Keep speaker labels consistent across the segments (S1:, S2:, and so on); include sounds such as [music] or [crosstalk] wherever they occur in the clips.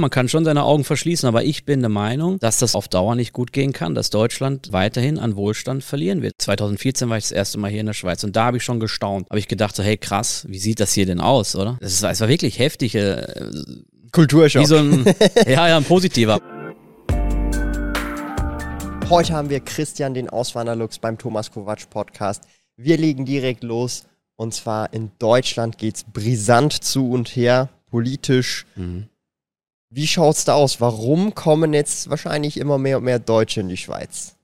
S1: Man kann schon seine Augen verschließen, aber ich bin der Meinung, dass das auf Dauer nicht gut gehen kann, dass Deutschland weiterhin an Wohlstand verlieren wird. 2014 war ich das erste Mal hier in der Schweiz und da habe ich schon gestaunt. Habe ich gedacht, so, hey krass, wie sieht das hier denn aus, oder? Das war, es war wirklich heftig. Äh,
S2: Kulturschock.
S1: Wie so ein, [laughs] ja, ja, ein positiver.
S2: Heute haben wir Christian, den Auswanderlux beim Thomas Kovac Podcast. Wir legen direkt los. Und zwar in Deutschland geht es brisant zu und her, politisch. Mhm. Wie schaut's da aus? Warum kommen jetzt wahrscheinlich immer mehr und mehr Deutsche in die Schweiz?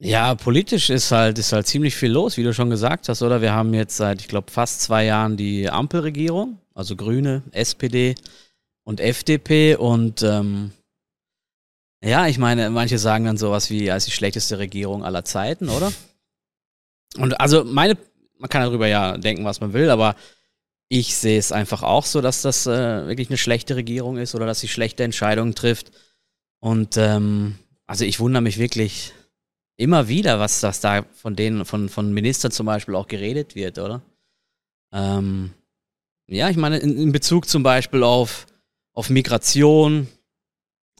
S1: Ja, politisch ist halt, ist halt ziemlich viel los, wie du schon gesagt hast, oder? Wir haben jetzt seit, ich glaube, fast zwei Jahren die Ampelregierung, also Grüne, SPD und FDP und ähm, ja, ich meine, manche sagen dann sowas wie als die schlechteste Regierung aller Zeiten, oder? Und also meine, man kann darüber ja denken, was man will, aber ich sehe es einfach auch so, dass das äh, wirklich eine schlechte Regierung ist oder dass sie schlechte Entscheidungen trifft. Und ähm, also ich wundere mich wirklich immer wieder, was das da von denen, von, von Ministern zum Beispiel auch geredet wird, oder? Ähm, ja, ich meine, in, in, Bezug zum Beispiel auf, auf Migration,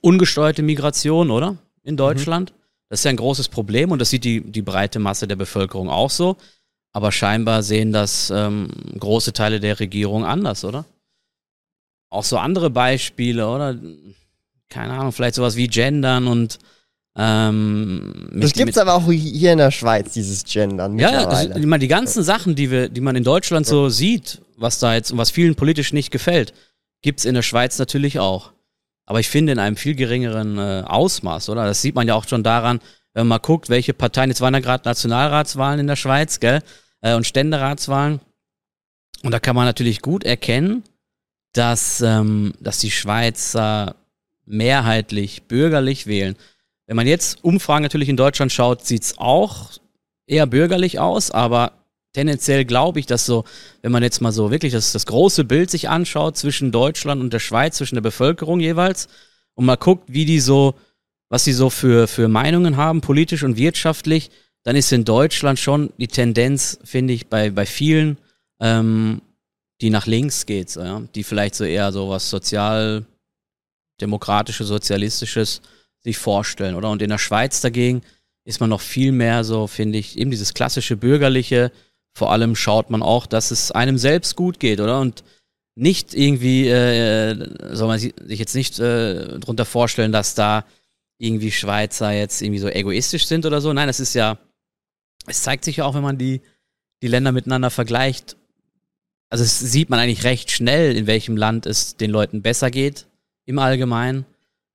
S1: ungesteuerte Migration, oder? In mhm. Deutschland. Mhm. Das ist ja ein großes Problem und das sieht die, die breite Masse der Bevölkerung auch so. Aber scheinbar sehen das ähm, große Teile der Regierung anders, oder? Auch so andere Beispiele, oder? Keine Ahnung, vielleicht sowas wie Gendern und ähm,
S2: das gibt es aber auch hier in der Schweiz, dieses Gendern.
S1: Ja, also, ich meine, die ganzen Sachen, die wir, die man in Deutschland so sieht, was da jetzt und was vielen politisch nicht gefällt, gibt es in der Schweiz natürlich auch. Aber ich finde in einem viel geringeren äh, Ausmaß, oder? Das sieht man ja auch schon daran, wenn man mal guckt, welche Parteien, jetzt waren ja gerade Nationalratswahlen in der Schweiz, gell? äh, und Ständeratswahlen. Und da kann man natürlich gut erkennen, dass, ähm, dass die Schweizer mehrheitlich bürgerlich wählen. Wenn man jetzt Umfragen natürlich in Deutschland schaut, sieht es auch eher bürgerlich aus, aber tendenziell glaube ich, dass so, wenn man jetzt mal so wirklich das, das große Bild sich anschaut zwischen Deutschland und der Schweiz, zwischen der Bevölkerung jeweils, und mal guckt, wie die so, was sie so für, für Meinungen haben, politisch und wirtschaftlich, dann ist in Deutschland schon die Tendenz, finde ich, bei, bei vielen, ähm, die nach links geht, so, ja? die vielleicht so eher so was sozialdemokratisches, sozialistisches sich vorstellen, oder? Und in der Schweiz dagegen ist man noch viel mehr so, finde ich, eben dieses klassische bürgerliche. Vor allem schaut man auch, dass es einem selbst gut geht, oder? Und nicht irgendwie, äh, soll man sich jetzt nicht äh, drunter vorstellen, dass da irgendwie Schweizer jetzt irgendwie so egoistisch sind oder so. Nein, das ist ja es zeigt sich ja auch, wenn man die, die Länder miteinander vergleicht. Also es sieht man eigentlich recht schnell, in welchem Land es den Leuten besser geht im Allgemeinen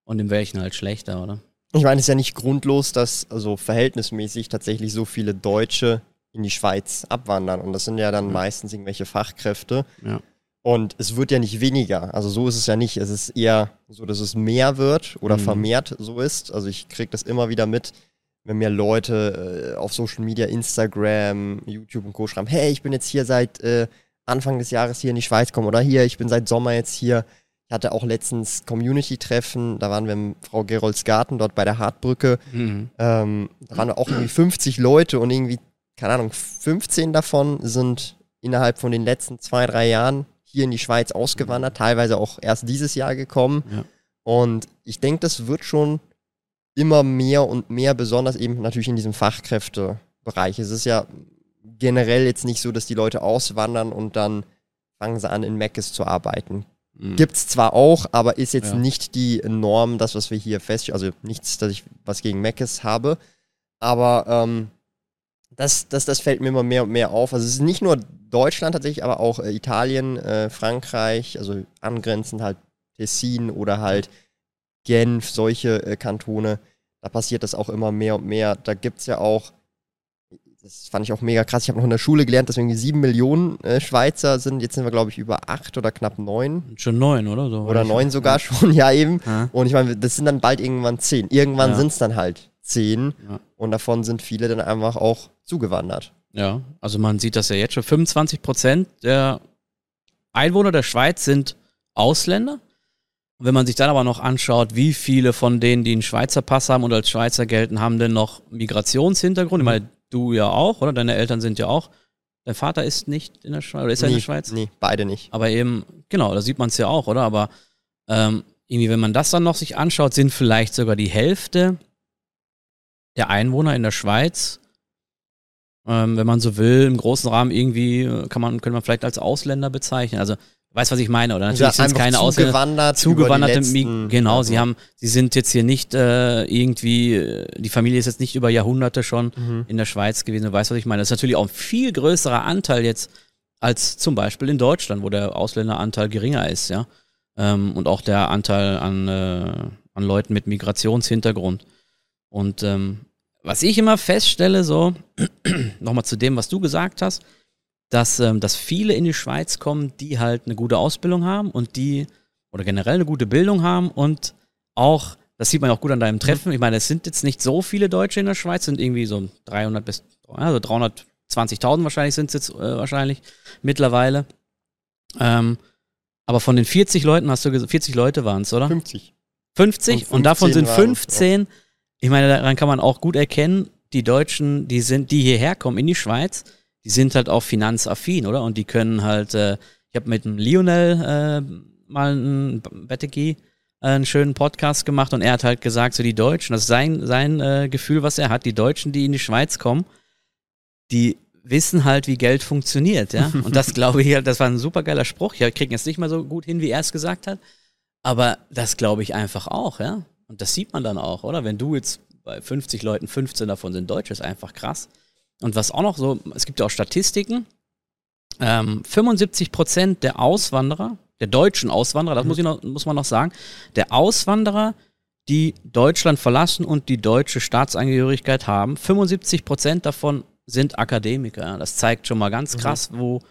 S1: und in welchen halt schlechter, oder?
S2: Ich meine, es ist ja nicht grundlos, dass also verhältnismäßig tatsächlich so viele Deutsche in die Schweiz abwandern. Und das sind ja dann ja. meistens irgendwelche Fachkräfte. Ja. Und es wird ja nicht weniger. Also so ist es ja nicht. Es ist eher so, dass es mehr wird oder mhm. vermehrt so ist. Also ich kriege das immer wieder mit, wenn mir Leute äh, auf Social Media, Instagram, YouTube und Co. schreiben, hey, ich bin jetzt hier seit äh, Anfang des Jahres hier in die Schweiz gekommen oder hier, ich bin seit Sommer jetzt hier. Ich hatte auch letztens Community-Treffen, da waren wir in Frau Gerolds Garten, dort bei der Hartbrücke. Mhm. Ähm, da waren auch irgendwie 50 Leute und irgendwie, keine Ahnung, 15 davon sind innerhalb von den letzten zwei, drei Jahren hier in die Schweiz ausgewandert, teilweise auch erst dieses Jahr gekommen. Ja. Und ich denke, das wird schon immer mehr und mehr, besonders eben natürlich in diesem Fachkräftebereich. Es ist ja generell jetzt nicht so, dass die Leute auswandern und dann fangen sie an, in Meckes zu arbeiten. Mhm. Gibt es zwar auch, aber ist jetzt ja. nicht die Norm, das, was wir hier feststellen. Also nichts, dass ich was gegen Meckes habe. Aber ähm, das, das, das fällt mir immer mehr und mehr auf. Also es ist nicht nur Deutschland tatsächlich, aber auch äh, Italien, äh, Frankreich, also angrenzend halt Tessin oder halt Genf, solche äh, Kantone, da passiert das auch immer mehr und mehr. Da gibt es ja auch, das fand ich auch mega krass, ich habe noch in der Schule gelernt, dass irgendwie sieben Millionen äh, Schweizer sind. Jetzt sind wir, glaube ich, über acht oder knapp neun.
S1: Schon neun, oder? So
S2: oder neun sogar ja. schon, [laughs] ja eben. Ja. Und ich meine, das sind dann bald irgendwann zehn. Irgendwann ja. sind es dann halt zehn. Ja. Und davon sind viele dann einfach auch zugewandert.
S1: Ja, also man sieht das ja jetzt schon. 25 Prozent der Einwohner der Schweiz sind Ausländer. Und wenn man sich dann aber noch anschaut, wie viele von denen, die einen Schweizer Pass haben und als Schweizer gelten, haben denn noch Migrationshintergrund? Ich meine, du ja auch, oder? Deine Eltern sind ja auch. Dein Vater ist nicht in der Schweiz, oder ist er in der Schweiz?
S2: Nee, beide nicht.
S1: Aber eben, genau, da sieht man es ja auch, oder? Aber ähm, irgendwie, wenn man das dann noch sich anschaut, sind vielleicht sogar die Hälfte der Einwohner in der Schweiz, ähm, wenn man so will, im großen Rahmen irgendwie, äh, kann man, könnte man vielleicht als Ausländer bezeichnen. Also, weißt was ich meine, oder?
S2: Natürlich sind es keine Ausländer.
S1: Zugewanderte, letzten, genau, sie haben, sie sind jetzt hier nicht äh, irgendwie, äh, die Familie ist jetzt nicht über Jahrhunderte schon mhm. in der Schweiz gewesen, du weißt, was ich meine. Das ist natürlich auch ein viel größerer Anteil jetzt als zum Beispiel in Deutschland, wo der Ausländeranteil geringer ist, ja. Ähm, und auch der Anteil an, äh, an Leuten mit Migrationshintergrund. Und ähm, was ich immer feststelle, so, [clears throat] nochmal zu dem, was du gesagt hast, dass, ähm, dass viele in die Schweiz kommen, die halt eine gute Ausbildung haben und die, oder generell eine gute Bildung haben und auch, das sieht man auch gut an deinem Treffen, ich meine, es sind jetzt nicht so viele Deutsche in der Schweiz, sind irgendwie so 300 bis, also 320.000 wahrscheinlich sind es jetzt äh, wahrscheinlich mittlerweile. Ähm, aber von den 40 Leuten hast du gesagt, 40 Leute waren es, oder?
S2: 50.
S1: 50 und, und davon sind 15 ich meine, daran kann man auch gut erkennen, die Deutschen, die sind, die hierher kommen in die Schweiz, die sind halt auch finanzaffin, oder? Und die können halt, äh, ich habe mit dem Lionel äh, mal einen Bettegi äh, einen schönen Podcast gemacht und er hat halt gesagt, so die Deutschen, das ist sein, sein äh, Gefühl, was er hat, die Deutschen, die in die Schweiz kommen, die wissen halt, wie Geld funktioniert, ja. [laughs] Und das glaube ich halt, das war ein super geiler Spruch. Ich kriege jetzt nicht mal so gut hin, wie er es gesagt hat. Aber das glaube ich einfach auch, ja. Und das sieht man dann auch, oder? Wenn du jetzt bei 50 Leuten 15 davon sind Deutsch, ist einfach krass. Und was auch noch so, es gibt ja auch Statistiken, ähm, 75 Prozent der Auswanderer, der deutschen Auswanderer, das mhm. muss, ich noch, muss man noch sagen, der Auswanderer, die Deutschland verlassen und die deutsche Staatsangehörigkeit haben, 75 Prozent davon sind Akademiker. Das zeigt schon mal ganz mhm. krass, mhm. wo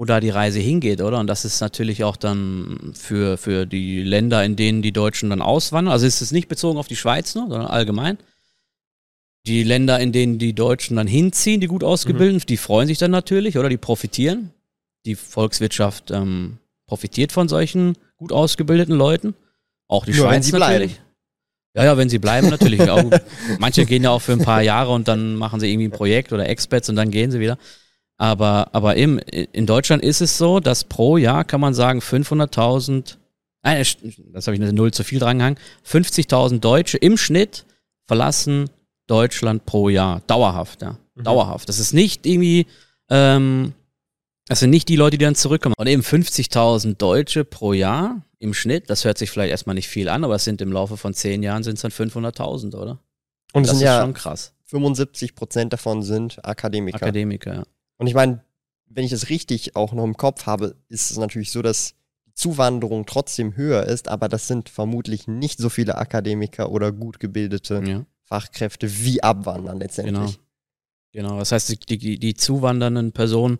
S1: wo da die Reise hingeht, oder? Und das ist natürlich auch dann für, für die Länder, in denen die Deutschen dann auswandern. Also ist es nicht bezogen auf die Schweiz nur, sondern allgemein. Die Länder, in denen die Deutschen dann hinziehen, die gut ausgebildeten, mhm. die freuen sich dann natürlich, oder? Die profitieren. Die Volkswirtschaft ähm, profitiert von solchen gut ausgebildeten Leuten. Auch die Nur Schweiz natürlich. Bleiben. Ja, ja, wenn sie bleiben natürlich. [laughs] manche gehen ja auch für ein paar Jahre und dann machen sie irgendwie ein Projekt oder Expats und dann gehen sie wieder. Aber, aber eben, in Deutschland ist es so, dass pro Jahr kann man sagen 500.000, nein, das habe ich eine Null zu viel dran gehangen, 50.000 Deutsche im Schnitt verlassen Deutschland pro Jahr. Dauerhaft, ja. Mhm. Dauerhaft. Das ist nicht irgendwie, ähm, das sind nicht die Leute, die dann zurückkommen. Und eben 50.000 Deutsche pro Jahr im Schnitt, das hört sich vielleicht erstmal nicht viel an, aber es sind im Laufe von zehn Jahren sind es dann 500.000, oder?
S2: Und das ist ja schon krass. 75 Prozent davon sind Akademiker.
S1: Akademiker, ja.
S2: Und ich meine, wenn ich das richtig auch noch im Kopf habe, ist es natürlich so, dass die Zuwanderung trotzdem höher ist, aber das sind vermutlich nicht so viele Akademiker oder gut gebildete ja. Fachkräfte wie abwandern letztendlich.
S1: Genau. Genau, das heißt, die, die, die zuwandernden Personen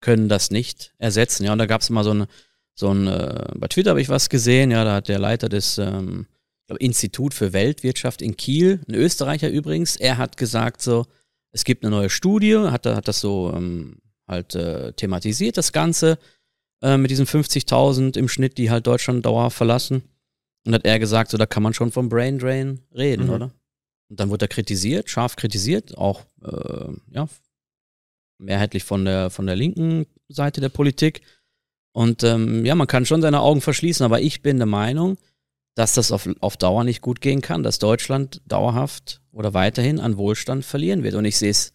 S1: können das nicht ersetzen. Ja, und da gab es mal so ein, so ein äh, bei Twitter habe ich was gesehen, ja, da hat der Leiter des ähm, Institut für Weltwirtschaft in Kiel, ein Österreicher übrigens, er hat gesagt so, es gibt eine neue Studie, hat, hat das so ähm, halt äh, thematisiert, das Ganze, äh, mit diesen 50.000 im Schnitt, die halt Deutschland dauerhaft verlassen. Und hat er gesagt, so da kann man schon vom Brain Drain reden, mhm. oder? Und dann wurde er kritisiert, scharf kritisiert, auch äh, ja, mehrheitlich von der, von der linken Seite der Politik. Und ähm, ja, man kann schon seine Augen verschließen, aber ich bin der Meinung, dass das auf, auf Dauer nicht gut gehen kann, dass Deutschland dauerhaft oder weiterhin an Wohlstand verlieren wird. Und ich sehe es,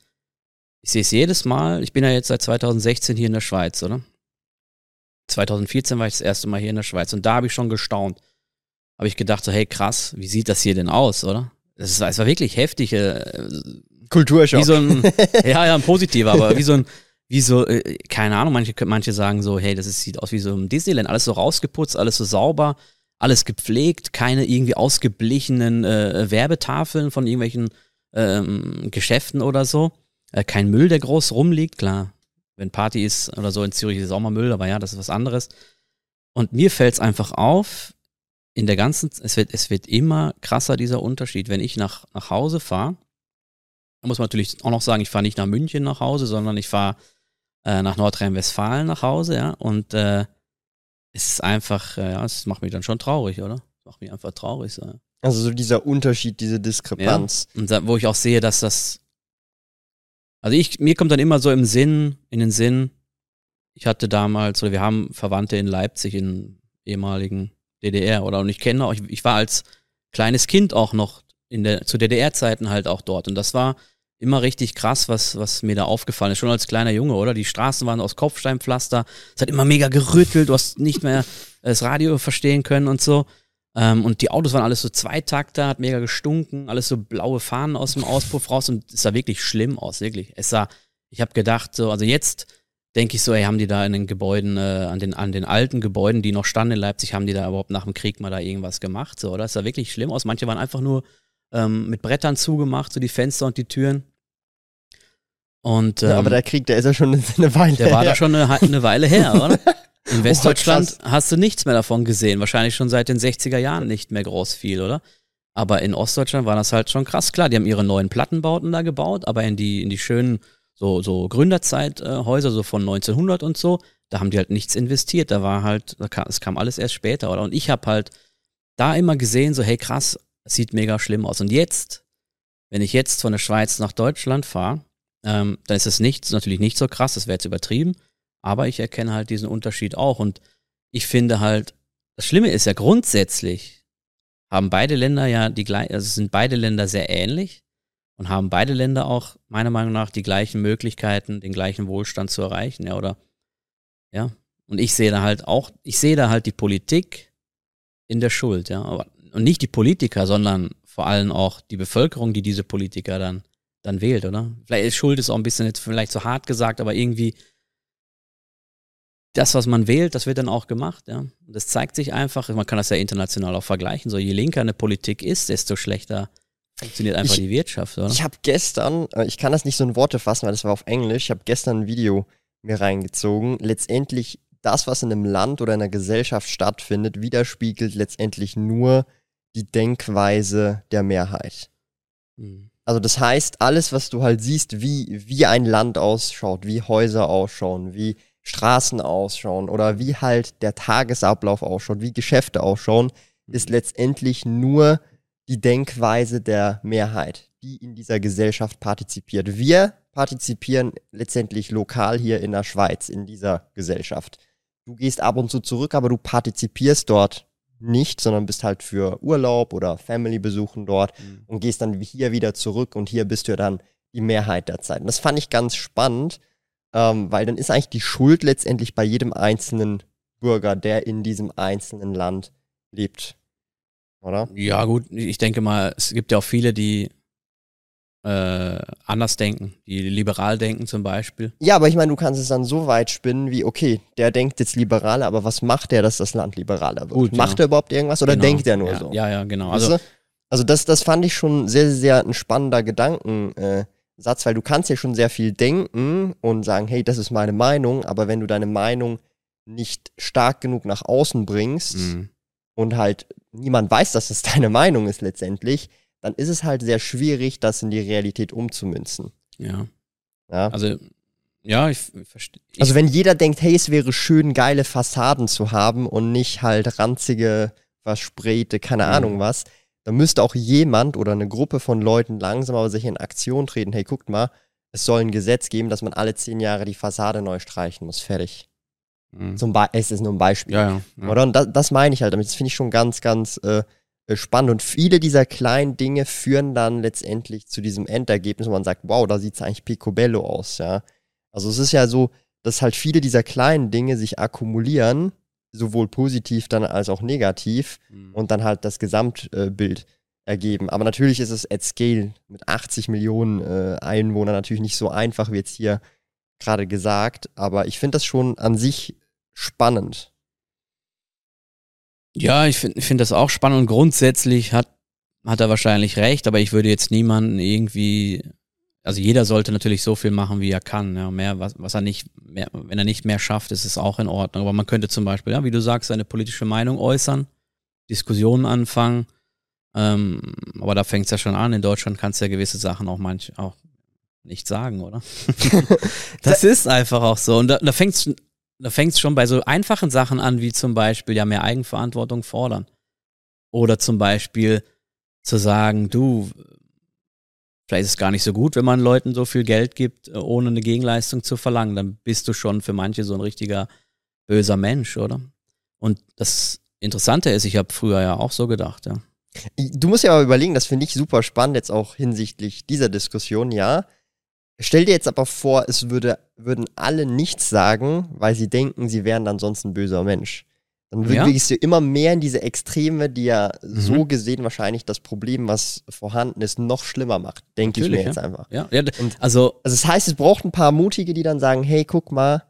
S1: ich sehe es jedes Mal. Ich bin ja jetzt seit 2016 hier in der Schweiz, oder? 2014 war ich das erste Mal hier in der Schweiz und da habe ich schon gestaunt. Habe ich gedacht, so, hey krass, wie sieht das hier denn aus, oder? Es war, es war wirklich heftig. Äh,
S2: Kulturschock.
S1: Wie so ein, [laughs] ja, ja, ein positiver, aber wie so ein, wie so, äh, keine Ahnung, manche, manche sagen so, hey, das ist, sieht aus wie so ein Disneyland, alles so rausgeputzt, alles so sauber, alles gepflegt, keine irgendwie ausgeblichenen äh, Werbetafeln von irgendwelchen ähm, Geschäften oder so. Äh, kein Müll, der groß rumliegt, klar. Wenn Party ist oder so in Zürich ist auch mal Müll, aber ja, das ist was anderes. Und mir fällt es einfach auf, in der ganzen, es wird, es wird immer krasser, dieser Unterschied. Wenn ich nach, nach Hause fahre, muss man natürlich auch noch sagen, ich fahre nicht nach München nach Hause, sondern ich fahre äh, nach Nordrhein-Westfalen nach Hause, ja. Und äh, es ist einfach, äh, ja, es macht mich dann schon traurig, oder? Es macht mich einfach traurig. So.
S2: Also so dieser Unterschied, diese Diskrepanz.
S1: Ja, und da, wo ich auch sehe, dass das, also ich, mir kommt dann immer so im Sinn, in den Sinn, ich hatte damals, oder wir haben Verwandte in Leipzig, in ehemaligen DDR, oder? Und ich kenne auch, ich, ich war als kleines Kind auch noch in der, zu DDR-Zeiten halt auch dort. Und das war immer richtig krass, was, was mir da aufgefallen ist. Schon als kleiner Junge, oder? Die Straßen waren aus Kopfsteinpflaster. Es hat immer mega gerüttelt. Du hast nicht mehr das Radio verstehen können und so. Ähm, und die Autos waren alles so Zweitakter, hat mega gestunken, alles so blaue Fahnen aus dem Auspuff raus und es sah wirklich schlimm aus, wirklich. Es sah, ich habe gedacht, so, also jetzt denke ich so, ey, haben die da in den Gebäuden, äh, an, den, an den alten Gebäuden, die noch standen in Leipzig, haben die da überhaupt nach dem Krieg mal da irgendwas gemacht, so, oder? Es sah wirklich schlimm aus. Manche waren einfach nur ähm, mit Brettern zugemacht, so die Fenster und die Türen. Und, ähm,
S2: ja, aber ähm, der Krieg, der ist ja schon [laughs] eine Weile
S1: her. Der war da schon eine, eine Weile her, oder? [laughs] In Westdeutschland oh, hast du nichts mehr davon gesehen. Wahrscheinlich schon seit den 60er Jahren nicht mehr groß viel, oder? Aber in Ostdeutschland war das halt schon krass. Klar, die haben ihre neuen Plattenbauten da gebaut, aber in die, in die schönen so, so Gründerzeithäuser, so von 1900 und so, da haben die halt nichts investiert. Da war halt, es kam alles erst später, oder? Und ich habe halt da immer gesehen, so, hey krass, es sieht mega schlimm aus. Und jetzt, wenn ich jetzt von der Schweiz nach Deutschland fahre, ähm, dann ist es nicht, natürlich nicht so krass, das wäre jetzt übertrieben, aber ich erkenne halt diesen Unterschied auch. Und ich finde halt, das Schlimme ist ja grundsätzlich, haben beide Länder ja die gleichen, also sind beide Länder sehr ähnlich und haben beide Länder auch meiner Meinung nach die gleichen Möglichkeiten, den gleichen Wohlstand zu erreichen, ja, oder? Ja. Und ich sehe da halt auch, ich sehe da halt die Politik in der Schuld, ja. Aber, und nicht die Politiker, sondern vor allem auch die Bevölkerung, die diese Politiker dann, dann wählt, oder? Vielleicht ist Schuld ist auch ein bisschen jetzt vielleicht zu hart gesagt, aber irgendwie das, was man wählt, das wird dann auch gemacht, ja. Und das zeigt sich einfach, man kann das ja international auch vergleichen, so je linker eine Politik ist, desto schlechter funktioniert einfach
S2: ich,
S1: die Wirtschaft, oder?
S2: Ich habe gestern, äh, ich kann das nicht so in Worte fassen, weil das war auf Englisch, ich habe gestern ein Video mir reingezogen, letztendlich das, was in einem Land oder in einer Gesellschaft stattfindet, widerspiegelt letztendlich nur die Denkweise der Mehrheit. Mhm. Also das heißt, alles, was du halt siehst, wie, wie ein Land ausschaut, wie Häuser ausschauen, wie Straßen ausschauen oder wie halt der Tagesablauf ausschaut, wie Geschäfte ausschauen, ist letztendlich nur die Denkweise der Mehrheit, die in dieser Gesellschaft partizipiert. Wir partizipieren letztendlich lokal hier in der Schweiz in dieser Gesellschaft. Du gehst ab und zu zurück, aber du partizipierst dort nicht, sondern bist halt für Urlaub oder Family-Besuchen dort mhm. und gehst dann hier wieder zurück und hier bist du dann die Mehrheit der Zeit. Und das fand ich ganz spannend, ähm, weil dann ist eigentlich die Schuld letztendlich bei jedem einzelnen Bürger, der in diesem einzelnen Land lebt. Oder?
S1: Ja, gut, ich denke mal, es gibt ja auch viele, die äh, anders denken, die liberal denken zum Beispiel.
S2: Ja, aber ich meine, du kannst es dann so weit spinnen wie, okay, der denkt jetzt liberal, aber was macht der, dass das Land liberaler wird? Gut, macht ja. er überhaupt irgendwas oder genau. denkt er nur
S1: ja,
S2: so?
S1: Ja, ja, genau.
S2: Also, also das, das fand ich schon sehr, sehr ein spannender Gedanken. Äh, Satz, weil du kannst ja schon sehr viel denken und sagen, hey, das ist meine Meinung, aber wenn du deine Meinung nicht stark genug nach außen bringst mhm. und halt niemand weiß, dass es deine Meinung ist letztendlich, dann ist es halt sehr schwierig, das in die Realität umzumünzen.
S1: Ja. ja? Also, ja, ich verstehe.
S2: Also, wenn jeder denkt, hey, es wäre schön, geile Fassaden zu haben und nicht halt ranzige, versprayte, keine mhm. Ahnung was, da müsste auch jemand oder eine Gruppe von Leuten langsam aber sich in Aktion treten. Hey, guckt mal, es soll ein Gesetz geben, dass man alle zehn Jahre die Fassade neu streichen muss. Fertig. Mhm. Zum Be es ist nur ein Beispiel.
S1: Ja, ja, ja.
S2: Oder? Und das, das meine ich halt damit. Das finde ich schon ganz, ganz äh, spannend. Und viele dieser kleinen Dinge führen dann letztendlich zu diesem Endergebnis, wo man sagt, wow, da sieht es eigentlich picobello aus, ja. Also es ist ja so, dass halt viele dieser kleinen Dinge sich akkumulieren sowohl positiv dann als auch negativ mhm. und dann halt das Gesamtbild ergeben. Aber natürlich ist es at scale mit 80 Millionen äh, Einwohnern natürlich nicht so einfach, wie jetzt hier gerade gesagt. Aber ich finde das schon an sich spannend.
S1: Ja, ich finde find das auch spannend und grundsätzlich hat, hat er wahrscheinlich recht, aber ich würde jetzt niemanden irgendwie also jeder sollte natürlich so viel machen, wie er kann. Ja, mehr, was, was er nicht, mehr, wenn er nicht mehr schafft, ist es auch in Ordnung. Aber man könnte zum Beispiel, ja, wie du sagst, seine politische Meinung äußern, Diskussionen anfangen. Ähm, aber da fängt es ja schon an. In Deutschland kannst du ja gewisse Sachen auch manch auch nicht sagen, oder? [laughs] das ist einfach auch so. Und da, da fängt es da fängt's schon bei so einfachen Sachen an, wie zum Beispiel ja mehr Eigenverantwortung fordern. Oder zum Beispiel zu sagen, du, Vielleicht ist es gar nicht so gut, wenn man Leuten so viel Geld gibt, äh, ohne eine Gegenleistung zu verlangen. Dann bist du schon für manche so ein richtiger böser Mensch, oder? Und das interessanter ist. Ich habe früher ja auch so gedacht, ja.
S2: Du musst ja aber überlegen, das finde ich super spannend jetzt auch hinsichtlich dieser Diskussion, ja. Stell dir jetzt aber vor, es würde, würden alle nichts sagen, weil sie denken, sie wären dann sonst ein böser Mensch. Dann bewegst ja. du immer mehr in diese Extreme, die ja mhm. so gesehen wahrscheinlich das Problem, was vorhanden ist, noch schlimmer macht, denke ich mir jetzt einfach.
S1: Ja, ja also,
S2: also das heißt, es braucht ein paar Mutige, die dann sagen, hey, guck mal,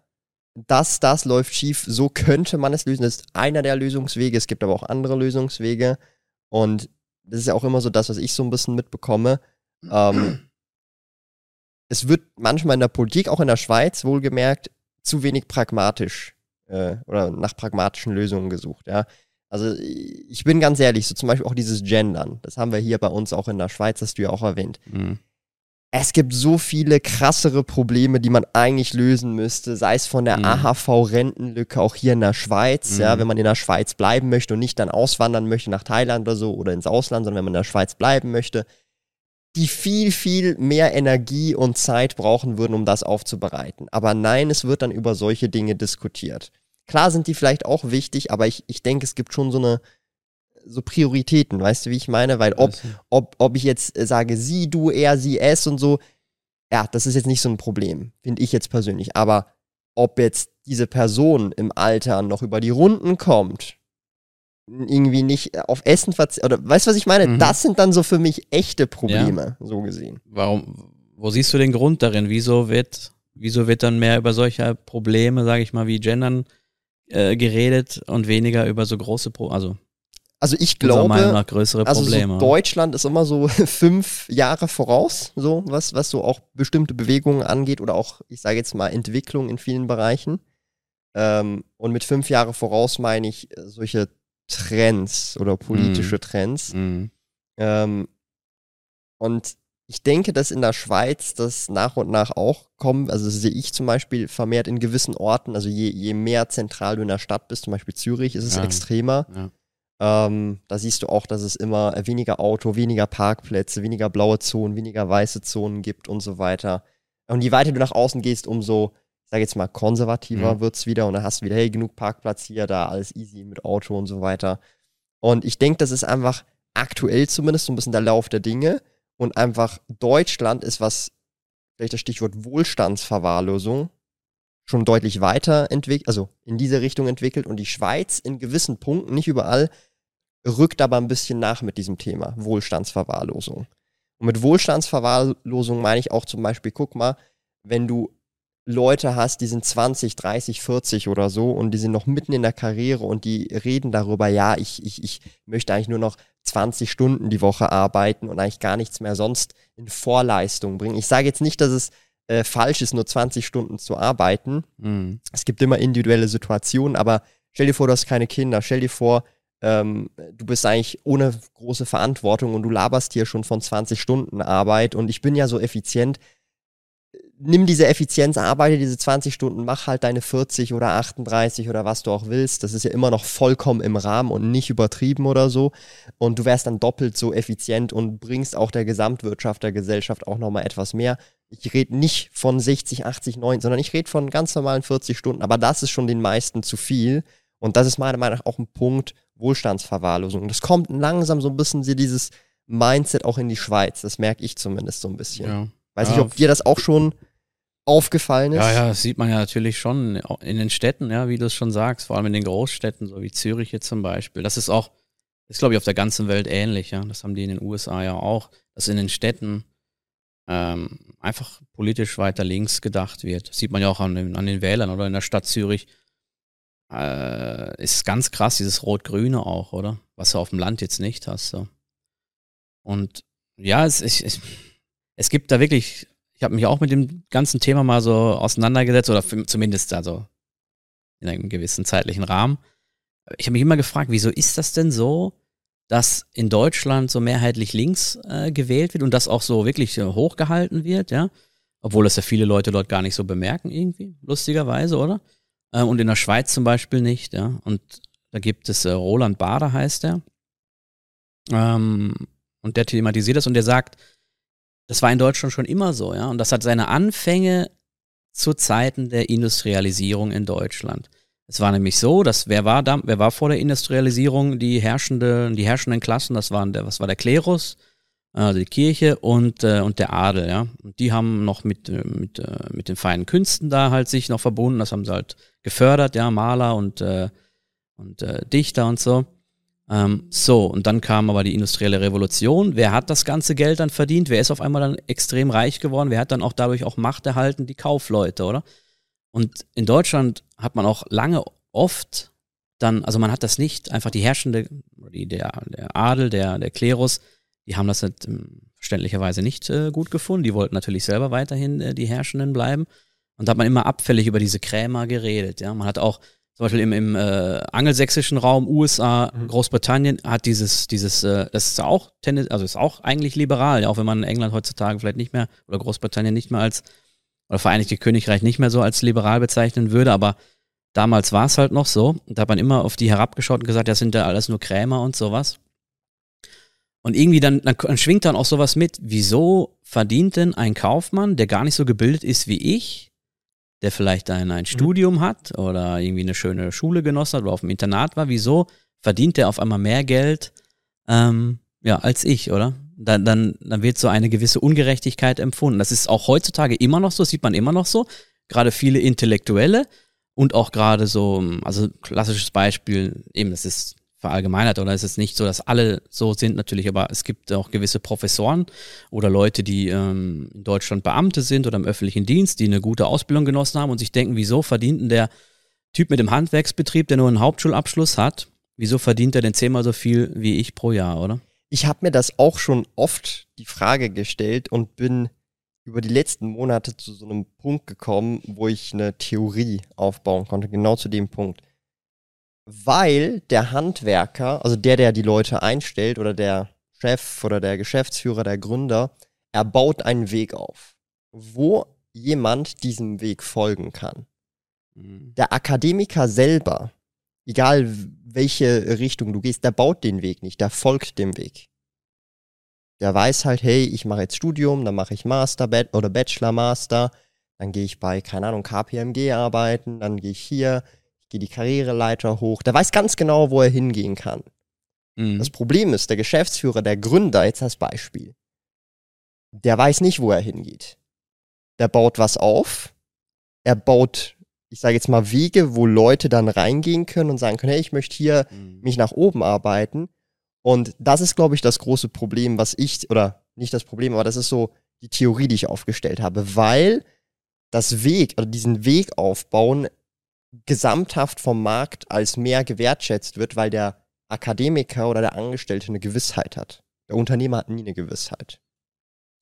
S2: das, das läuft schief, so könnte man es lösen. Das ist einer der Lösungswege. Es gibt aber auch andere Lösungswege. Und das ist ja auch immer so das, was ich so ein bisschen mitbekomme. Ähm, es wird manchmal in der Politik, auch in der Schweiz, wohlgemerkt, zu wenig pragmatisch äh, oder nach pragmatischen Lösungen gesucht, ja. Also ich bin ganz ehrlich, so zum Beispiel auch dieses Gendern, das haben wir hier bei uns auch in der Schweiz, hast du ja auch erwähnt. Mhm. Es gibt so viele krassere Probleme, die man eigentlich lösen müsste, sei es von der mhm. AHV-Rentenlücke auch hier in der Schweiz, mhm. ja, wenn man in der Schweiz bleiben möchte und nicht dann auswandern möchte nach Thailand oder so oder ins Ausland, sondern wenn man in der Schweiz bleiben möchte, die viel, viel mehr Energie und Zeit brauchen würden, um das aufzubereiten. Aber nein, es wird dann über solche Dinge diskutiert. Klar sind die vielleicht auch wichtig, aber ich, ich denke, es gibt schon so eine so Prioritäten, weißt du, wie ich meine? Weil ob, ob, ob ich jetzt sage, sie, du, er, sie, es und so, ja, das ist jetzt nicht so ein Problem, finde ich jetzt persönlich. Aber ob jetzt diese Person im Alter noch über die Runden kommt, irgendwie nicht auf Essen verzichtet. Oder weißt du, was ich meine? Mhm. Das sind dann so für mich echte Probleme, ja. so gesehen.
S1: Warum, wo siehst du den Grund darin? Wieso wird, wieso wird dann mehr über solche Probleme, sage ich mal, wie Gendern äh, geredet und weniger über so große Pro also
S2: also ich glaube,
S1: nach größere Probleme.
S2: Also so Deutschland ist immer so [laughs] fünf Jahre voraus, so was, was so auch bestimmte Bewegungen angeht oder auch, ich sage jetzt mal, Entwicklung in vielen Bereichen. Ähm, und mit fünf Jahre voraus meine ich äh, solche Trends oder politische mm. Trends. Mm. Ähm, und ich denke, dass in der Schweiz das nach und nach auch kommt. Also sehe ich zum Beispiel vermehrt in gewissen Orten. Also je, je mehr zentral du in der Stadt bist, zum Beispiel Zürich, ist es ja. extremer. Ja. Ähm, da siehst du auch, dass es immer weniger Auto, weniger Parkplätze, weniger blaue Zonen, weniger weiße Zonen gibt und so weiter. Und je weiter du nach außen gehst, umso sage jetzt mal, konservativer mhm. wird es wieder und dann hast du wieder, hey, genug Parkplatz hier, da alles easy mit Auto und so weiter. Und ich denke, das ist einfach aktuell zumindest so ein bisschen der Lauf der Dinge und einfach Deutschland ist was, vielleicht das Stichwort Wohlstandsverwahrlosung, schon deutlich weiter entwickelt, also in diese Richtung entwickelt und die Schweiz in gewissen Punkten, nicht überall, rückt aber ein bisschen nach mit diesem Thema Wohlstandsverwahrlosung. Und mit Wohlstandsverwahrlosung meine ich auch zum Beispiel, guck mal, wenn du Leute hast, die sind 20, 30, 40 oder so und die sind noch mitten in der Karriere und die reden darüber, ja, ich, ich, ich möchte eigentlich nur noch 20 Stunden die Woche arbeiten und eigentlich gar nichts mehr sonst in Vorleistung bringen. Ich sage jetzt nicht, dass es äh, falsch ist, nur 20 Stunden zu arbeiten. Mhm. Es gibt immer individuelle Situationen, aber stell dir vor, du hast keine Kinder. Stell dir vor, ähm, du bist eigentlich ohne große Verantwortung und du laberst hier schon von 20 Stunden Arbeit und ich bin ja so effizient nimm diese Effizienz, arbeite diese 20 Stunden, mach halt deine 40 oder 38 oder was du auch willst. Das ist ja immer noch vollkommen im Rahmen und nicht übertrieben oder so. Und du wärst dann doppelt so effizient und bringst auch der Gesamtwirtschaft, der Gesellschaft auch nochmal etwas mehr. Ich rede nicht von 60, 80, 90, sondern ich rede von ganz normalen 40 Stunden. Aber das ist schon den meisten zu viel. Und das ist meiner Meinung nach auch ein Punkt Wohlstandsverwahrlosung. Das kommt langsam so ein bisschen dieses Mindset auch in die Schweiz. Das merke ich zumindest so ein bisschen. Ja. Weiß ja, nicht, ob dir das auch schon aufgefallen ist.
S1: Ja, ja, das sieht man ja natürlich schon in den Städten, ja, wie du es schon sagst, vor allem in den Großstädten, so wie Zürich jetzt zum Beispiel. Das ist auch, ist glaube ich auf der ganzen Welt ähnlich, ja. Das haben die in den USA ja auch, dass in den Städten ähm, einfach politisch weiter links gedacht wird. Das sieht man ja auch an den, an den Wählern oder in der Stadt Zürich. Äh, ist ganz krass, dieses Rot-Grüne auch, oder? Was du auf dem Land jetzt nicht hast. So. Und ja, es, ich, es, es gibt da wirklich, ich habe mich auch mit dem ganzen Thema mal so auseinandergesetzt oder zumindest also in einem gewissen zeitlichen Rahmen. Ich habe mich immer gefragt, wieso ist das denn so, dass in Deutschland so mehrheitlich links äh, gewählt wird und das auch so wirklich äh, hochgehalten wird, ja? Obwohl das ja viele Leute dort gar nicht so bemerken irgendwie, lustigerweise, oder? Äh, und in der Schweiz zum Beispiel nicht, ja? Und da gibt es äh, Roland Bader heißt er. Ähm, und der thematisiert das und der sagt, das war in Deutschland schon immer so, ja. Und das hat seine Anfänge zu Zeiten der Industrialisierung in Deutschland. Es war nämlich so, dass wer war da, wer war vor der Industrialisierung die herrschende, die herrschenden Klassen? Das waren der, was war der Klerus, also die Kirche und äh, und der Adel, ja. Und die haben noch mit äh, mit äh, mit den feinen Künsten da halt sich noch verbunden. Das haben sie halt gefördert, ja, Maler und äh, und äh, Dichter und so. Ähm, so, und dann kam aber die industrielle Revolution. Wer hat das ganze Geld dann verdient? Wer ist auf einmal dann extrem reich geworden? Wer hat dann auch dadurch auch Macht erhalten? Die Kaufleute, oder? Und in Deutschland hat man auch lange oft dann, also man hat das nicht, einfach die herrschende, die, der, der Adel, der, der Klerus, die haben das halt, ähm, verständlicherweise nicht äh, gut gefunden. Die wollten natürlich selber weiterhin äh, die Herrschenden bleiben. Und da hat man immer abfällig über diese Krämer geredet. Ja, man hat auch zum Beispiel im, im äh, angelsächsischen Raum, USA, mhm. Großbritannien, hat dieses, dieses, äh, das ist auch also ist auch eigentlich liberal, ja, auch wenn man England heutzutage vielleicht nicht mehr oder Großbritannien nicht mehr als oder Vereinigte Königreich nicht mehr so als liberal bezeichnen würde, aber damals war es halt noch so. Da hat man immer auf die herabgeschaut und gesagt, das sind ja alles nur Krämer und sowas. Und irgendwie dann, dann schwingt dann auch sowas mit. Wieso verdient denn ein Kaufmann, der gar nicht so gebildet ist wie ich, der vielleicht ein, ein mhm. Studium hat oder irgendwie eine schöne Schule genossen hat oder auf dem Internat war, wieso verdient der auf einmal mehr Geld ähm, ja, als ich, oder? Dann, dann, dann wird so eine gewisse Ungerechtigkeit empfunden. Das ist auch heutzutage immer noch so, sieht man immer noch so. Gerade viele Intellektuelle und auch gerade so, also klassisches Beispiel, eben, das ist verallgemeinert oder ist es nicht so, dass alle so sind natürlich, aber es gibt auch gewisse Professoren oder Leute, die ähm, in Deutschland Beamte sind oder im öffentlichen Dienst, die eine gute Ausbildung genossen haben und sich denken, wieso verdient denn der Typ mit dem Handwerksbetrieb, der nur einen Hauptschulabschluss hat, wieso verdient er denn zehnmal so viel wie ich pro Jahr, oder?
S2: Ich habe mir das auch schon oft die Frage gestellt und bin über die letzten Monate zu so einem Punkt gekommen, wo ich eine Theorie aufbauen konnte, genau zu dem Punkt weil der Handwerker, also der, der die Leute einstellt oder der Chef oder der Geschäftsführer, der Gründer, er baut einen Weg auf, wo jemand diesem Weg folgen kann. Mhm. Der Akademiker selber, egal welche Richtung du gehst, der baut den Weg nicht, der folgt dem Weg. Der weiß halt, hey, ich mache jetzt Studium, dann mache ich Master oder Bachelor, Master, dann gehe ich bei, keine Ahnung, KPMG arbeiten, dann gehe ich hier, gehe die Karriereleiter hoch. Der weiß ganz genau, wo er hingehen kann. Mhm. Das Problem ist, der Geschäftsführer, der Gründer, jetzt als Beispiel, der weiß nicht, wo er hingeht. Der baut was auf. Er baut, ich sage jetzt mal, Wege, wo Leute dann reingehen können und sagen können, hey, ich möchte hier mhm. mich nach oben arbeiten. Und das ist, glaube ich, das große Problem, was ich, oder nicht das Problem, aber das ist so die Theorie, die ich aufgestellt habe, weil das Weg, oder diesen Weg aufbauen, gesamthaft vom Markt als mehr gewertschätzt wird, weil der Akademiker oder der Angestellte eine Gewissheit hat. Der Unternehmer hat nie eine Gewissheit.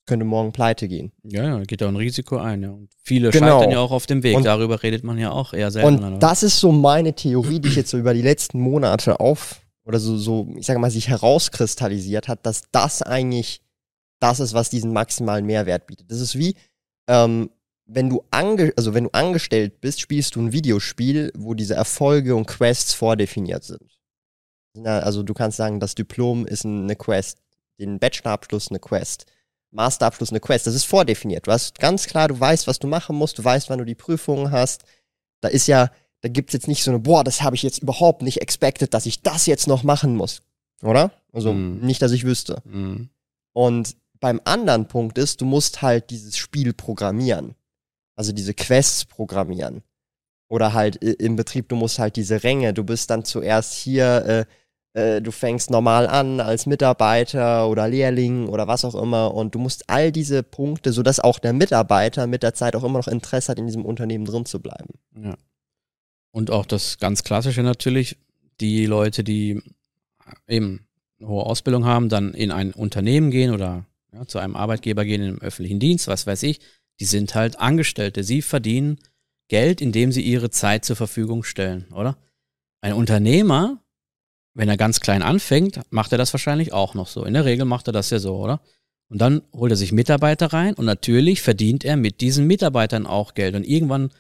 S2: Könnte morgen pleite gehen.
S1: Ja, ja, geht da ein Risiko ein, ja. Und viele genau. scheitern ja auch auf dem Weg. Und, Darüber redet man ja auch eher selten.
S2: Und das ist so meine Theorie, die ich jetzt so über die letzten Monate auf, oder so, so, ich sage mal, sich herauskristallisiert hat, dass das eigentlich das ist, was diesen maximalen Mehrwert bietet. Das ist wie, ähm, wenn du, ange also wenn du angestellt bist, spielst du ein Videospiel, wo diese Erfolge und Quests vordefiniert sind. Also du kannst sagen, das Diplom ist eine Quest, den Bachelorabschluss eine Quest, Masterabschluss eine Quest. Das ist vordefiniert. Du hast ganz klar, du weißt, was du machen musst, du weißt, wann du die Prüfungen hast. Da ist ja, da gibt's jetzt nicht so eine, boah, das habe ich jetzt überhaupt nicht expected, dass ich das jetzt noch machen muss. Oder? Also mm. nicht, dass ich wüsste. Mm. Und beim anderen Punkt ist, du musst halt dieses Spiel programmieren also diese Quests programmieren. Oder halt im Betrieb, du musst halt diese Ränge, du bist dann zuerst hier, äh, äh, du fängst normal an als Mitarbeiter oder Lehrling oder was auch immer und du musst all diese Punkte, sodass auch der Mitarbeiter mit der Zeit auch immer noch Interesse hat, in diesem Unternehmen drin zu bleiben.
S1: Ja. Und auch das ganz Klassische natürlich, die Leute, die eben eine hohe Ausbildung haben, dann in ein Unternehmen gehen oder ja, zu einem Arbeitgeber gehen im öffentlichen Dienst, was weiß ich, die sind halt Angestellte. Sie verdienen Geld, indem sie ihre Zeit zur Verfügung stellen, oder? Ein Unternehmer, wenn er ganz klein anfängt, macht er das wahrscheinlich auch noch so. In der Regel macht er das ja so, oder? Und dann holt er sich Mitarbeiter rein und natürlich verdient er mit diesen Mitarbeitern auch Geld. Und irgendwann,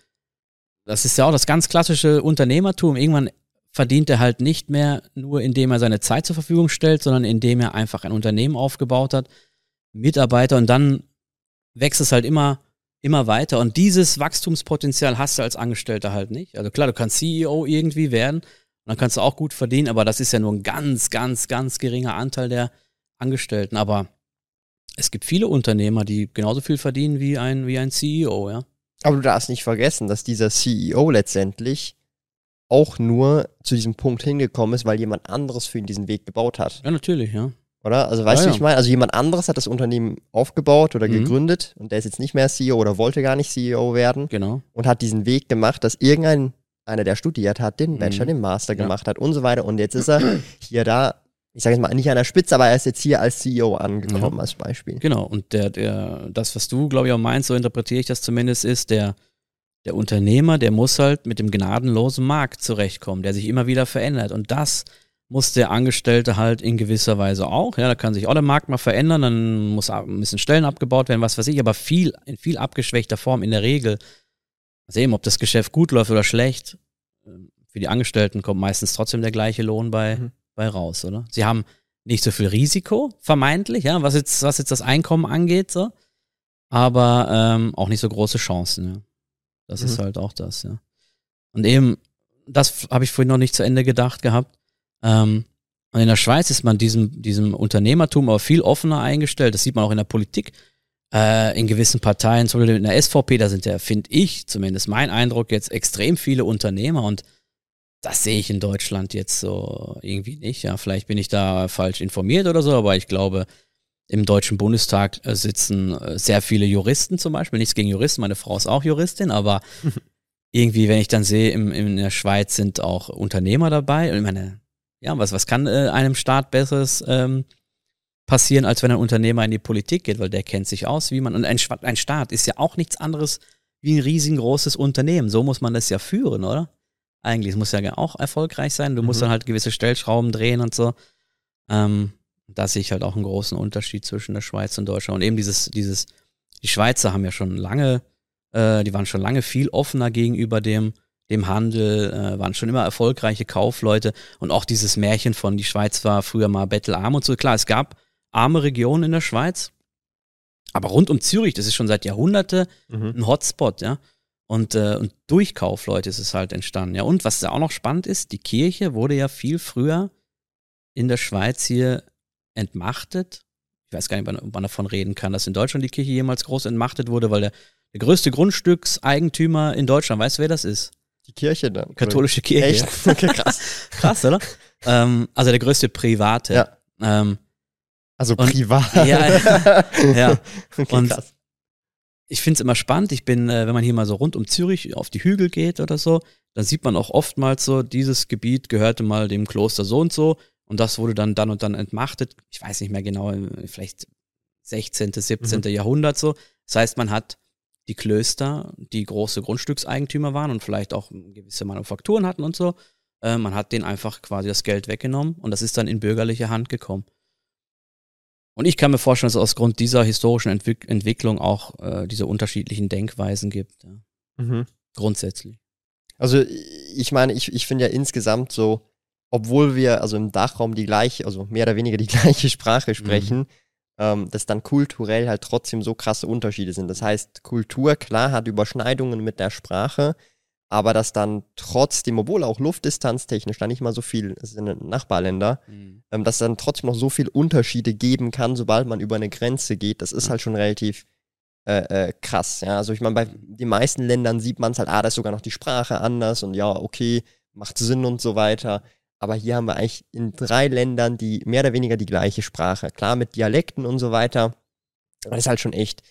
S1: das ist ja auch das ganz klassische Unternehmertum, irgendwann verdient er halt nicht mehr nur, indem er seine Zeit zur Verfügung stellt, sondern indem er einfach ein Unternehmen aufgebaut hat, Mitarbeiter und dann wächst es halt immer, immer weiter. Und dieses Wachstumspotenzial hast du als Angestellter halt nicht. Also klar, du kannst CEO irgendwie werden und dann kannst du auch gut verdienen, aber das ist ja nur ein ganz, ganz, ganz geringer Anteil der Angestellten. Aber es gibt viele Unternehmer, die genauso viel verdienen wie ein, wie ein CEO, ja.
S2: Aber du darfst nicht vergessen, dass dieser CEO letztendlich auch nur zu diesem Punkt hingekommen ist, weil jemand anderes für ihn diesen Weg gebaut hat.
S1: Ja, natürlich, ja.
S2: Oder? Also weißt
S1: Ja,
S2: du,
S1: ja.
S2: ich meine, also jemand anderes hat das Unternehmen aufgebaut oder
S1: Mhm.
S2: gegründet und der ist jetzt nicht mehr CEO oder wollte gar nicht CEO werden
S1: Genau.
S2: und hat diesen Weg gemacht, dass irgendein einer, der studiert hat, den
S1: Mhm.
S2: Bachelor, den Master
S1: Ja.
S2: gemacht hat und so weiter. Und jetzt ist er hier da, ich sage jetzt mal nicht an der Spitze, aber er ist jetzt hier als CEO angekommen,
S1: Ja.
S2: als Beispiel.
S1: Genau. Und der, der, das, was du, glaube ich, auch meinst, so interpretiere ich das zumindest, ist, der, der Unternehmer, der muss halt mit dem gnadenlosen Markt zurechtkommen, der sich immer wieder verändert. Und das muss der Angestellte halt in gewisser Weise auch. Ja, da kann sich auch der Markt mal verändern, dann muss ab- müssen Stellen abgebaut werden, was weiß ich, aber viel, in viel abgeschwächter Form in der Regel. Sehen, ob das Geschäft gut läuft oder schlecht. Für die Angestellten kommt meistens trotzdem der gleiche Lohn bei,
S2: Mhm.
S1: bei raus, oder? Sie haben nicht so viel Risiko, vermeintlich, ja, was jetzt, was jetzt das Einkommen angeht, so. Aber ähm, auch nicht so große Chancen, ja. Das ist
S2: Mhm.
S1: halt auch das, ja. Und eben, das habe ich vorhin noch nicht zu Ende gedacht gehabt. Ähm, und in der Schweiz ist man diesem, diesem Unternehmertum aber viel offener eingestellt. Das sieht man auch in der Politik. Äh, in gewissen Parteien, zum Beispiel in der SVP, da sind ja, finde ich, zumindest mein Eindruck, jetzt extrem viele Unternehmer und das sehe ich in Deutschland jetzt so irgendwie nicht. Ja, vielleicht bin ich da falsch informiert oder so, aber ich glaube, im Deutschen Bundestag äh, sitzen äh, sehr viele Juristen zum Beispiel. Nichts gegen Juristen, meine Frau ist auch Juristin, aber [laughs] irgendwie, wenn ich dann sehe, im, in der Schweiz sind auch Unternehmer dabei. Und ich meine, ja, was, was kann äh, einem Staat Besseres ähm, passieren, als wenn ein Unternehmer in die Politik geht, weil der kennt sich aus, wie man. Und ein, ein Staat ist ja auch nichts anderes wie ein riesengroßes Unternehmen. So muss man das ja führen, oder? Eigentlich, es muss ja auch erfolgreich sein. Du musst
S2: Mhm.
S1: dann halt gewisse Stellschrauben drehen und so. Ähm, da sehe ich halt auch einen großen Unterschied zwischen der Schweiz und Deutschland. Und eben dieses, dieses, die Schweizer haben ja schon lange, äh, die waren schon lange viel offener gegenüber dem, dem Handel, äh, waren schon immer erfolgreiche Kaufleute und auch dieses Märchen von die Schweiz war früher mal bettelarm und so. Klar, es gab arme Regionen in der Schweiz, aber rund um Zürich, das ist schon seit Jahrhunderte
S2: Mhm.
S1: ein Hotspot, ja. Und, äh, und durch Kaufleute ist es halt entstanden. Ja, und was da auch noch spannend ist, die Kirche wurde ja viel früher in der Schweiz hier entmachtet. Ich weiß gar nicht, ob man davon reden kann, dass in Deutschland die Kirche jemals groß entmachtet wurde, weil der, der größte Grundstückseigentümer in Deutschland, weißt du, wer das ist?
S2: Die Kirche dann.
S1: Katholische Kirche.
S2: Echt? [laughs] Okay, krass. [laughs]
S1: Krass, oder? ähm, also der größte Private.
S2: Ja.
S1: Ähm,
S2: Also
S1: Und-
S2: privat. [laughs]
S1: Ja, ja.
S2: Okay,
S1: Und-
S2: krass.
S1: ich finde es immer spannend. Ich bin, äh, wenn man hier mal so rund um Zürich auf die Hügel geht oder so, dann sieht man auch oftmals so, dieses Gebiet gehörte mal dem Kloster so und so und das wurde dann dann und dann entmachtet. Ich weiß nicht mehr genau, äh, vielleicht 16., 17. Jahrhundert so. Das heißt, man hat die Klöster, die große Grundstückseigentümer waren und vielleicht auch gewisse Manufakturen hatten und so, äh, man hat denen einfach quasi das Geld weggenommen und das ist dann in bürgerliche Hand gekommen. Und ich kann mir vorstellen, dass es aus Grund dieser historischen Entwick Entwicklung auch äh, diese unterschiedlichen Denkweisen gibt. Ja.
S2: Mhm.
S1: Grundsätzlich.
S2: Also ich meine, ich, ich finde ja insgesamt so, obwohl wir also im Dachraum die gleiche, also mehr oder weniger die [laughs] gleiche Sprache sprechen, ähm, dass dann kulturell halt trotzdem so krasse Unterschiede sind. Das heißt, Kultur, klar, hat Überschneidungen mit der Sprache, aber dass dann trotzdem, obwohl auch luftdistanztechnisch da nicht mal so viel, es sind Nachbarländer, ähm, dass dann trotzdem noch so viel Unterschiede geben kann, sobald man über eine Grenze geht, das ist halt schon relativ äh, äh, krass. Ja? Also ich meine, bei den meisten Ländern sieht man es halt, ah, da ist sogar noch die Sprache anders und ja, okay, macht Sinn und so weiter. Aber hier haben wir eigentlich in drei Ländern die mehr oder weniger die gleiche Sprache. Klar, mit Dialekten und so weiter. Aber das ist halt schon echt,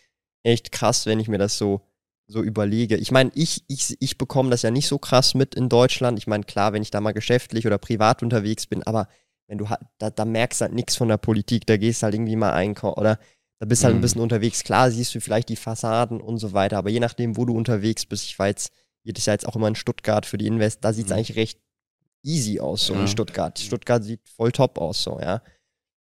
S2: echt krass, wenn ich mir das so, so überlege. Ich meine, ich, ich, ich bekomme das ja nicht so krass mit in Deutschland. Ich meine, klar, wenn ich da mal geschäftlich oder privat unterwegs bin, aber wenn du da, da merkst du halt nichts von der Politik, da gehst halt irgendwie mal einkaufen oder da bist halt ein
S1: Mhm.
S2: bisschen unterwegs. Klar, siehst du vielleicht die Fassaden und so weiter, aber je nachdem, wo du unterwegs bist, ich war jetzt jedes Jahr jetzt auch immer in Stuttgart für die Invest, da sieht es
S1: Mhm.
S2: eigentlich recht easy aus, so
S1: Ja.
S2: in Stuttgart. Stuttgart sieht voll top aus, so, ja.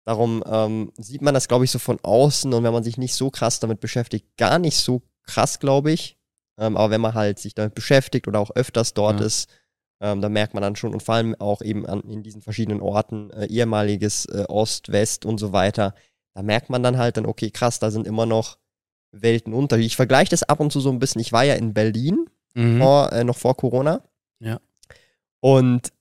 S2: Darum ähm, sieht man das, glaube ich, so von außen und wenn man sich nicht so krass damit beschäftigt, gar nicht so krass, glaube ich. Ähm, aber wenn man halt sich damit beschäftigt oder auch öfters dort
S1: Ja.
S2: ist, ähm, da merkt man dann schon und vor allem auch eben an, in diesen verschiedenen Orten, äh, ehemaliges äh, Ost, West und so weiter, da merkt man dann halt dann, okay, krass, da sind immer noch Welten unter. Ich vergleiche das ab und zu so ein bisschen. Ich war ja in Berlin, mhm. vor, äh, noch vor Corona.
S1: Ja.
S2: Und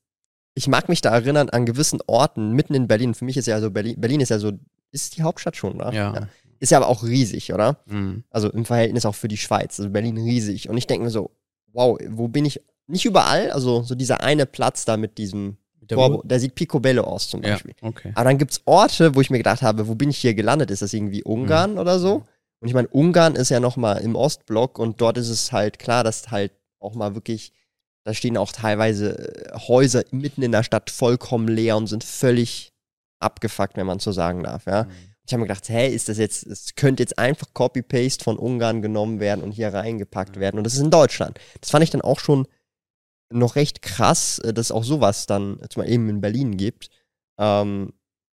S2: ich mag mich da erinnern an gewissen Orten mitten in Berlin. Für mich ist ja so, Berlin, Berlin ist ja so, ist die Hauptstadt schon, oder?
S1: Ja. ja.
S2: Ist ja aber auch riesig, oder?
S1: Mhm.
S2: Also im Verhältnis auch für die Schweiz. Also Berlin riesig. Und ich denke mir so, wow, wo bin ich? Nicht überall, also so dieser eine Platz da mit diesem der, der sieht picobello aus zum Beispiel.
S1: Ja, okay.
S2: Aber dann gibt es Orte, wo ich mir gedacht habe, wo bin ich hier gelandet? Ist das irgendwie Ungarn mhm. oder so? Und ich meine, Ungarn ist ja nochmal im Ostblock und dort ist es halt klar, dass halt auch mal wirklich, da stehen auch teilweise äh, Häuser mitten in der Stadt vollkommen leer und sind völlig abgefuckt, wenn man so sagen darf, ja. Mhm. Ich habe mir gedacht, hey, ist das jetzt, es könnte jetzt einfach Copy-Paste von Ungarn genommen werden und hier reingepackt mhm. werden. Und das ist in Deutschland. Das fand ich dann auch schon noch recht krass, äh, dass auch sowas dann zum Beispiel eben in Berlin gibt. Ähm,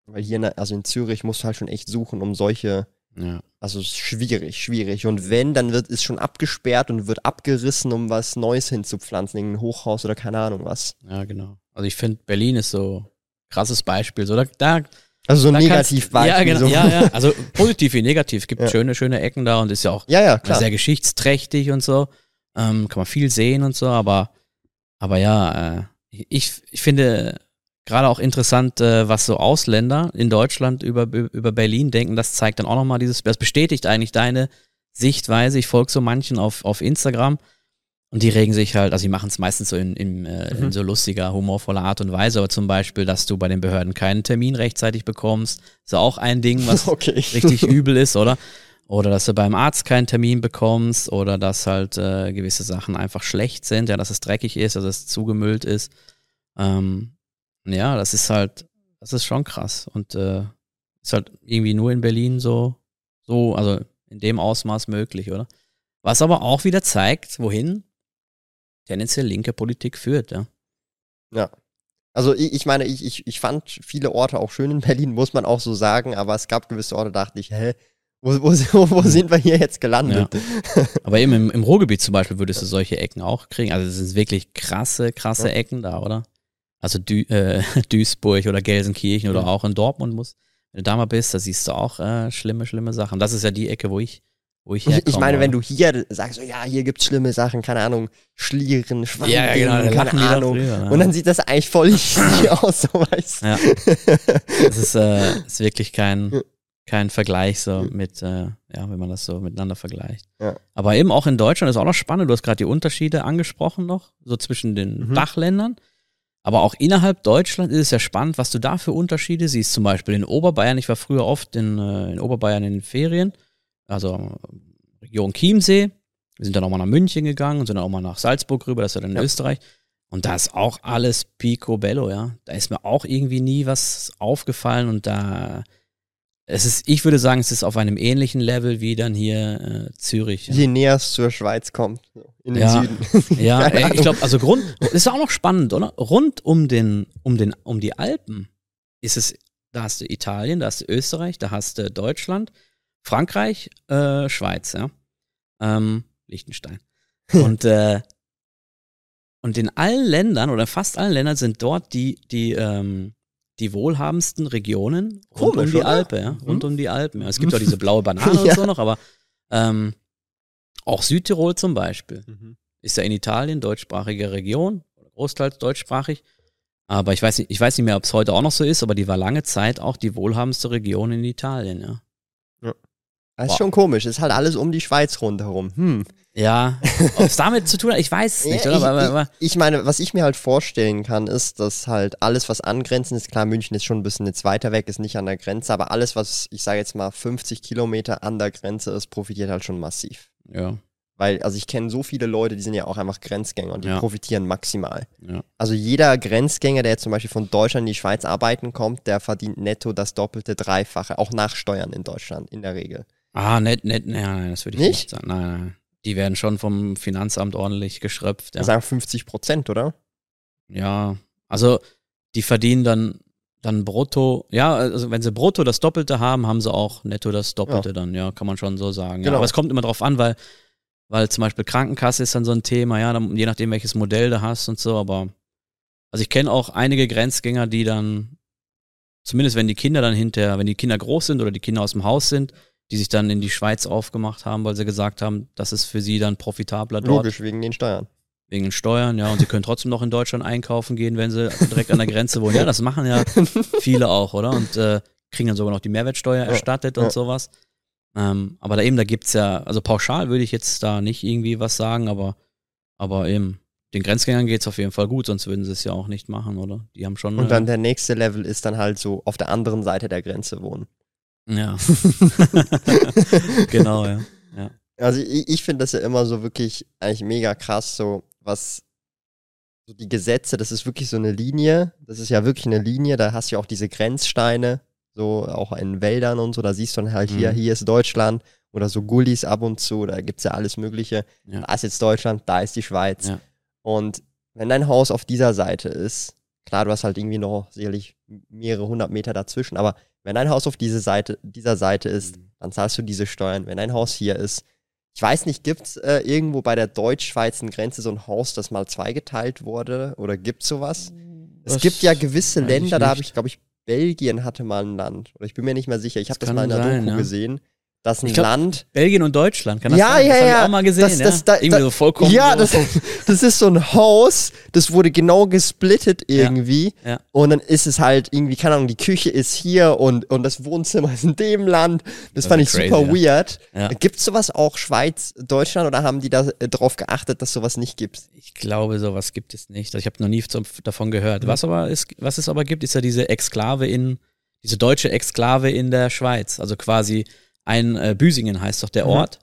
S2: weil hier, in, also in Zürich musst du halt schon echt suchen, um solche.
S1: Ja.
S2: Also schwierig, schwierig. Und wenn, dann wird ist schon abgesperrt und wird abgerissen, um was Neues hinzupflanzen, irgendein Hochhaus oder keine Ahnung was.
S1: Ja, genau. Also ich finde, Berlin ist so krasses Beispiel. So, da, da
S2: also so ein Negativbeispiel.
S1: Ja, genau, so. ja, ja. Also [laughs] positiv wie negativ. Es gibt ja. schöne, schöne Ecken da und ist ja auch
S2: ja, ja, klar.
S1: sehr geschichtsträchtig und so. Ähm, kann man viel sehen und so, aber aber ja, äh, ich, ich finde gerade auch interessant, äh, was so Ausländer in Deutschland über, über Berlin denken. Das zeigt dann auch nochmal dieses, das bestätigt eigentlich deine Sichtweise. Ich folge so manchen auf, auf Instagram und die regen sich halt, also die machen es meistens so in, in, äh, mhm. in so lustiger, humorvoller Art und Weise, aber zum Beispiel, dass du bei den Behörden keinen Termin rechtzeitig bekommst, ist auch ein Ding, [laughs] was okay. richtig [laughs] übel ist, oder? Oder dass du beim Arzt keinen Termin bekommst oder dass halt äh, gewisse Sachen einfach schlecht sind, ja, dass es dreckig ist, dass es zugemüllt ist. Ähm, ja, das ist halt, das ist schon krass. Und äh, ist halt irgendwie nur in Berlin so, so, also in dem Ausmaß möglich, oder? Was aber auch wieder zeigt, wohin tendenziell linke Politik führt, ja.
S2: Ja. Also ich, ich meine, ich, ich, ich fand viele Orte auch schön in Berlin, muss man auch so sagen, aber es gab gewisse Orte, dachte ich, hä, wo, wo, wo, sind wir hier jetzt gelandet?
S1: Ja. Aber eben im, im Ruhrgebiet zum Beispiel würdest du solche Ecken auch kriegen. Also es sind wirklich krasse, krasse. Ecken da, oder? Also Dü äh, [laughs] Duisburg oder Gelsenkirchen oder auch in Dortmund muss. Wenn du da mal bist, da siehst du auch äh, schlimme, schlimme Sachen. Das ist ja die Ecke, wo ich, wo ich herkomme.
S2: Ich meine, wenn du hier sagst, so, ja, hier gibt's schlimme Sachen, keine Ahnung, Schlieren, Schwanken, ja, genau, keine Ahnung. Drüber, Und dann sieht das eigentlich voll [laughs] aus, so weißt
S1: Ja. Das ist, äh, ist wirklich kein, kein Vergleich so mit, äh, ja, wenn man das so miteinander vergleicht.
S2: Ja.
S1: Aber eben auch in Deutschland ist auch noch spannend. Du hast gerade die Unterschiede angesprochen noch, so zwischen den mhm. Dachländern. Aber auch innerhalb Deutschland ist es ja spannend, was du da für Unterschiede siehst. Zum Beispiel in Oberbayern. Ich war früher oft in, äh, in Oberbayern in den Ferien, also Region Chiemsee. Wir sind dann auch mal nach München gegangen und sind dann auch mal nach Salzburg rüber, das ist ja dann in ja. Österreich. Und da ist auch alles picobello, ja. Da ist mir auch irgendwie nie was aufgefallen und da es ist, ich würde sagen, es ist auf einem ähnlichen Level wie dann hier äh, Zürich.
S2: Je näher es zur Schweiz kommt, in den
S1: ja,
S2: Süden. [laughs]
S1: Ja, ey, ich glaube, also Grund, das ist auch noch spannend, oder? Rund um den, um den, um die Alpen ist es, da hast du Italien, da hast du Österreich, da hast du Deutschland, Frankreich, äh, Schweiz, ja. Ähm, Liechtenstein. [laughs] Und, äh, und in allen Ländern oder fast allen Ländern sind dort die, die, ähm, die wohlhabendsten Regionen rund Komisch, um die oder? Alpe, ja, rund mhm. um die Alpen. Ja. Es gibt auch [laughs] diese blaue Banane ja. und so noch, aber ähm, auch Südtirol zum Beispiel mhm. ist ja in Italien deutschsprachige Region, großteils deutschsprachig. Aber ich weiß nicht, ich weiß nicht mehr, ob es heute auch noch so ist, aber die war lange Zeit auch die wohlhabendste Region in Italien, ja.
S2: ja. Das ist schon komisch. ist halt alles um die Schweiz rundherum. Hm.
S1: Ja, [laughs] ob es damit zu tun hat, ich weiß es nicht,
S2: ja, oder? Ich, aber, ich, ich, meine, was ich mir halt vorstellen kann, ist, dass halt alles, was angrenzend ist, klar, München ist schon ein bisschen jetzt weiter weg, ist nicht an der Grenze, aber alles, was, ich sage jetzt mal, 50 Kilometer an der Grenze ist, profitiert halt schon massiv.
S1: Ja.
S2: Weil, also ich kenne so viele Leute, die sind ja auch einfach Grenzgänger und die ja. profitieren maximal.
S1: Ja.
S2: Also jeder Grenzgänger, der jetzt zum Beispiel von Deutschland in die Schweiz arbeiten kommt, der verdient netto das doppelte, dreifache, auch nach Steuern in Deutschland in der Regel.
S1: Ah, nett, nett, nein, nein, das würde ich nicht, nicht sagen. Nein, nein. Die werden schon vom Finanzamt ordentlich geschröpft.
S2: Ja. Sagen 50 Prozent, oder?
S1: Ja, also die verdienen dann, dann brutto, ja, also wenn sie brutto das Doppelte haben, haben sie auch netto das Doppelte ja. dann, ja, kann man schon so sagen. Genau. Ja, aber es kommt immer drauf an, weil, weil zum Beispiel Krankenkasse ist dann so ein Thema, ja, dann, je nachdem welches Modell du hast und so, aber also ich kenne auch einige Grenzgänger, die dann, zumindest wenn die Kinder dann hinterher, wenn die Kinder groß sind oder die Kinder aus dem Haus sind, die sich dann in die Schweiz aufgemacht haben, weil sie gesagt haben, das ist für sie dann profitabler
S2: dort. Logisch, wegen den Steuern.
S1: Wegen den Steuern, ja. Und sie können trotzdem noch in Deutschland einkaufen gehen, wenn sie direkt an der Grenze wohnen. Ja, das machen ja [laughs] viele auch, oder? Und äh, kriegen dann sogar noch die Mehrwertsteuer erstattet ja, und ja. sowas. Ähm, aber da eben, da gibt's ja, also pauschal würde ich jetzt da nicht irgendwie was sagen, aber, aber eben, den Grenzgängern geht's auf jeden Fall gut, sonst würden sie es ja auch nicht machen, oder? Die haben schon.
S2: Und dann äh, der nächste Level ist dann halt so auf der anderen Seite der Grenze wohnen.
S1: Ja. [laughs] genau, ja. ja.
S2: Also ich, ich finde das ja immer so wirklich eigentlich mega krass, so was so die Gesetze, das ist wirklich so eine Linie, das ist ja wirklich eine Linie, da hast du ja auch diese Grenzsteine, so auch in Wäldern und so, da siehst du dann halt hier, mhm. hier ist Deutschland oder so Gullis ab und zu, da gibt es ja alles Mögliche. Ja. Da ist jetzt Deutschland, da ist die Schweiz. Ja. Und wenn dein Haus auf dieser Seite ist, klar, du hast halt irgendwie noch sicherlich mehrere hundert Meter dazwischen, aber wenn dein Haus auf diese Seite, dieser Seite ist, mhm. dann zahlst du diese Steuern. Wenn dein Haus hier ist, ich weiß nicht, gibt es äh, irgendwo bei der deutsch-schweizer Grenze so ein Haus, das mal zweigeteilt wurde? Oder gibt es sowas? Das es gibt ja gewisse Länder, da habe ich, glaube ich, Belgien hatte mal ein Land. Oder ich bin mir nicht mehr sicher. Ich habe das, das mal in der Doku ja. gesehen dass ein glaub, Land.
S1: Belgien und Deutschland,
S2: kann das ja, sein? Ja, das ja, ja.
S1: auch mal gesehen. Das, das, ja?
S2: Da, irgendwie da, so vollkommen. Ja, so. Das, das ist so ein Haus, das wurde genau gesplittet irgendwie. Ja, ja. Und dann ist es halt irgendwie, keine Ahnung, die Küche ist hier und, und das Wohnzimmer ist in dem Land. Das, das fand ich crazy, super weird. Ja. Gibt es sowas auch Schweiz, Deutschland oder haben die da äh, drauf geachtet, dass sowas nicht gibt?
S1: Ich glaube, sowas gibt es nicht. Also ich habe noch nie davon gehört. Mhm. Was, aber ist, was es aber gibt, ist ja diese Exklave in, diese deutsche Exklave in der Schweiz. Also quasi ein äh, Büsingen heißt doch der mhm. Ort.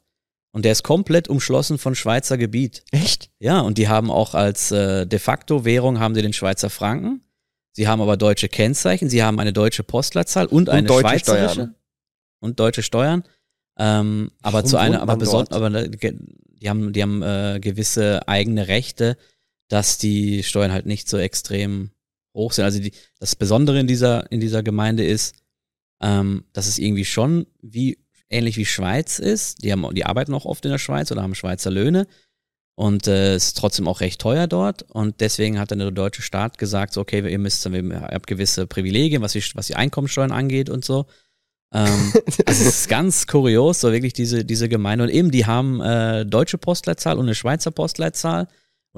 S1: Und der ist komplett umschlossen von Schweizer Gebiet.
S2: Echt?
S1: Ja, und die haben auch als äh, de facto Währung haben sie den Schweizer Franken. Sie haben aber deutsche Kennzeichen, sie haben eine deutsche Postleitzahl und, und eine schweizerische Steuern. und deutsche Steuern. Ähm, aber zu einer, aber besonders, aber äh, die haben, die haben äh, gewisse eigene Rechte, dass die Steuern halt nicht so extrem hoch sind. Also die, das Besondere in dieser in dieser Gemeinde ist, ähm, dass es irgendwie schon wie ähnlich wie Schweiz ist. Die, haben, die arbeiten auch oft in der Schweiz oder haben Schweizer Löhne. Und äh, es ist trotzdem auch recht teuer dort. Und deswegen hat dann der deutsche Staat gesagt, so, okay, ihr müsst, ihr habt gewisse Privilegien, was die, was die Einkommensteuern angeht und so. ähm, [laughs] also es ist ganz kurios, so wirklich diese, diese Gemeinde. Und eben, die haben äh, deutsche Postleitzahl und eine Schweizer Postleitzahl.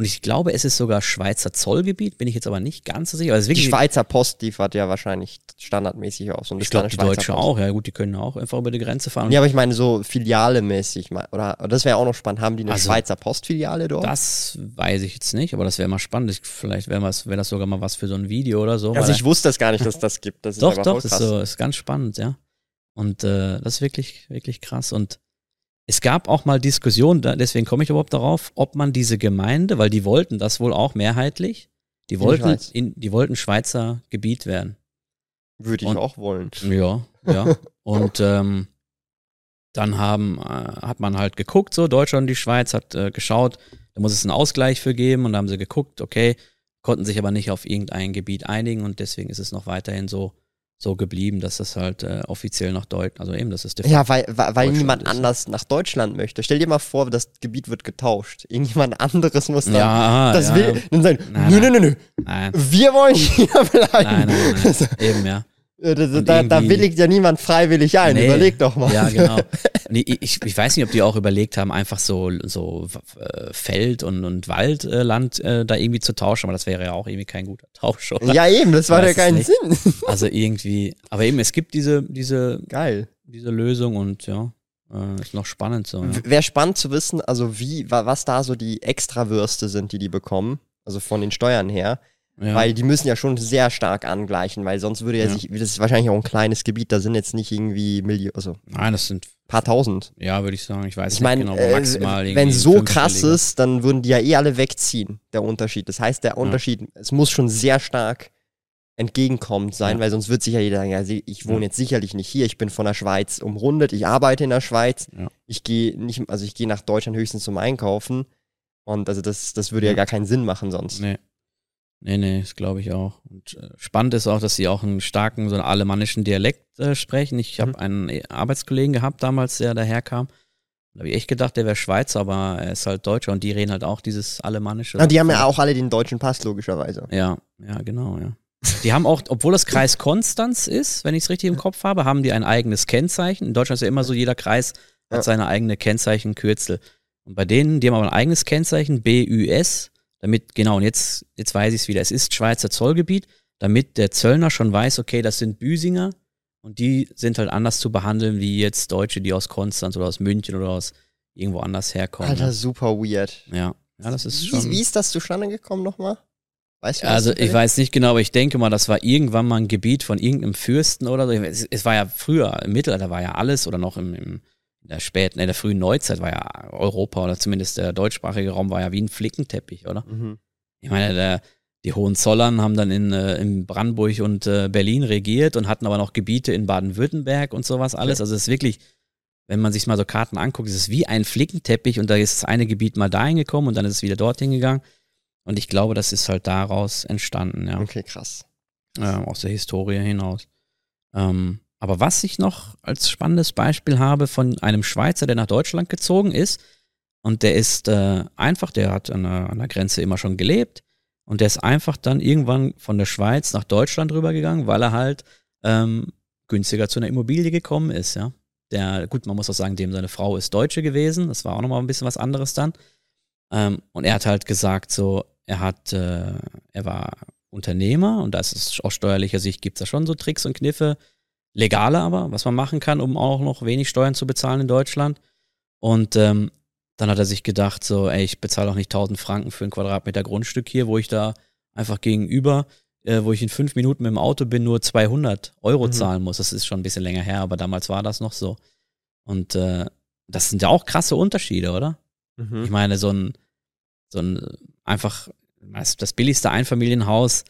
S1: Und ich glaube, es ist sogar Schweizer Zollgebiet, bin ich jetzt aber nicht ganz so sicher. Also
S2: die Schweizer Post liefert ja wahrscheinlich standardmäßig aus.
S1: Und ich glaube, die Deutsche Post. auch. Ja gut, die können auch einfach über die Grenze fahren.
S2: Ja, aber ich meine so Filiale-mäßig. Oder, das wäre auch noch spannend. Haben die eine also, Schweizer Postfiliale dort?
S1: Das weiß ich jetzt nicht, aber das wäre mal spannend. Vielleicht wäre wär das sogar mal was für so ein Video oder so.
S2: Also ich wusste es gar nicht, dass das gibt. Das
S1: doch, doch, das ist, so, ist ganz spannend, ja. Und äh, das ist wirklich, wirklich krass. Und es gab auch mal Diskussionen, deswegen komme ich überhaupt darauf, ob man diese Gemeinde, weil die wollten das wohl auch mehrheitlich, die wollten, in, die wollten Schweizer Gebiet werden.
S2: Würde ich und, auch wollen.
S1: Ja, ja. [laughs] und ähm, dann haben, äh, hat man halt geguckt, so Deutschland und die Schweiz hat äh, geschaut, da muss es einen Ausgleich für geben und da haben sie geguckt, okay, konnten sich aber nicht auf irgendein Gebiet einigen und deswegen ist es noch weiterhin so so geblieben, dass das halt äh, offiziell nach Deutschland, also eben, das ist
S2: der Ja, weil, weil, weil niemand ist. anders nach Deutschland möchte. Stell dir mal vor, das Gebiet wird getauscht. Irgendjemand anderes muss dann.
S1: Ja,
S2: das
S1: ja.
S2: will. Dann sagen, nö, nö, nö, nö. Wir wollen hier bleiben. Nein, nein,
S1: nein. [laughs] eben, ja.
S2: Da, da, da, willigt ja niemand freiwillig ein. Nee, Überleg doch mal.
S1: Ja, genau. [laughs] Nee, ich, ich weiß nicht, ob die auch überlegt haben, einfach so, so äh, Feld- und, und Waldland äh, da irgendwie zu tauschen, aber das wäre ja auch irgendwie kein guter [laughs] Tausch. Oder?
S2: Ja, eben, das war ja keinen Sinn. [laughs]
S1: Also irgendwie, aber eben, es gibt diese, diese,
S2: Geil.
S1: diese Lösung und ja, äh, ist noch spannend so. Ja.
S2: Wäre spannend zu wissen, also wie, was da so die Extrawürste sind, die die bekommen, also von den Steuern her. Ja. Weil die müssen ja schon sehr stark angleichen, weil sonst würde ja, ja. sich, das ist wahrscheinlich auch ein kleines Gebiet, da sind jetzt nicht irgendwie Millionen, also.
S1: Nein, das sind.
S2: Paar tausend.
S1: Ja, würde ich sagen. Ich weiß
S2: ich mein, nicht genau, äh, maximal. Wenn so krass ist, dann würden die ja eh alle wegziehen, der Unterschied. Das heißt, der Unterschied, ja. es muss schon sehr stark entgegenkommend sein, weil sonst wird sicher jeder sagen, ja, ich wohne jetzt sicherlich nicht hier, ich bin von der Schweiz umrundet, ich arbeite in der Schweiz, ich gehe nicht, also ich gehe nach Deutschland höchstens zum Einkaufen. Und also das, das würde ja gar keinen Sinn machen sonst.
S1: Nee. Nee, nee, das glaube ich auch. Und äh, spannend ist auch, dass sie auch einen starken, so einen alemannischen Dialekt äh, sprechen. Ich habe mhm. einen äh, Arbeitskollegen gehabt damals, der daherkam. Da habe ich echt gedacht, der wäre Schweizer, aber er ist halt Deutscher und die reden halt auch dieses Alemannische.
S2: Ja, die haben ja auch alle den deutschen Pass, logischerweise.
S1: Ja, ja, genau, ja. Die haben auch, obwohl das Kreis Konstanz ist, wenn ich es richtig im Kopf habe, haben die ein eigenes Kennzeichen. In Deutschland ist ja immer so, jeder Kreis hat ja. seine eigene Kennzeichenkürzel. Und bei denen, die haben aber ein eigenes Kennzeichen, BÜS, damit, genau, und jetzt, jetzt weiß ich es wieder, es ist Schweizer Zollgebiet, damit der Zöllner schon weiß, okay, das sind Büsinger und die sind halt anders zu behandeln wie jetzt Deutsche, die aus Konstanz oder aus München oder aus irgendwo anders herkommen.
S2: Alter, ja. super weird.
S1: Ja, ja, das ist
S2: wie,
S1: schon.
S2: Wie ist das zustande gekommen nochmal?
S1: Weißt du, also ich weiß nicht genau, aber ich denke mal, das war irgendwann mal ein Gebiet von irgendeinem Fürsten oder so. Es, es war ja früher, im Mittelalter war ja alles oder noch im, im der späten, in der frühen Neuzeit war ja Europa oder zumindest der deutschsprachige Raum war ja wie ein Flickenteppich, oder? Mhm. Ich meine, der, die Hohenzollern haben dann in, äh, in Brandenburg und äh, Berlin regiert und hatten aber noch Gebiete in Baden-Württemberg und sowas alles. Okay. Also es ist wirklich, wenn man sich mal so Karten anguckt, ist es wie ein Flickenteppich und da ist das eine Gebiet mal dahin gekommen und dann ist es wieder dorthin gegangen. Und ich glaube, das ist halt daraus entstanden, ja.
S2: Okay, krass.
S1: Äh, aus der Historie hinaus. Ähm, aber was ich noch als spannendes Beispiel habe von einem Schweizer, der nach Deutschland gezogen ist, und der ist äh, einfach, der hat an der, an der Grenze immer schon gelebt, und der ist einfach dann irgendwann von der Schweiz nach Deutschland rübergegangen, weil er halt ähm, günstiger zu einer Immobilie gekommen ist, ja. Der, gut, man muss auch sagen, dem seine Frau ist Deutsche gewesen, das war auch nochmal ein bisschen was anderes dann. Ähm, und er hat halt gesagt, so, er hat, äh, er war Unternehmer und da ist aus steuerlicher Sicht gibt es da schon so Tricks und Kniffe, legale aber, was man machen kann, um auch noch wenig Steuern zu bezahlen in Deutschland. Und ähm, dann hat er sich gedacht, so, ey, ich bezahle auch nicht 1000 Franken für ein Quadratmeter Grundstück hier, wo ich da einfach gegenüber, äh, wo ich in fünf Minuten mit dem Auto bin, nur 200 Euro mhm. zahlen muss. Das ist schon ein bisschen länger her, aber damals war das noch so. Und äh, das sind ja auch krasse Unterschiede, oder? Mhm. Ich meine, so ein, so ein einfach das billigste Einfamilienhaus,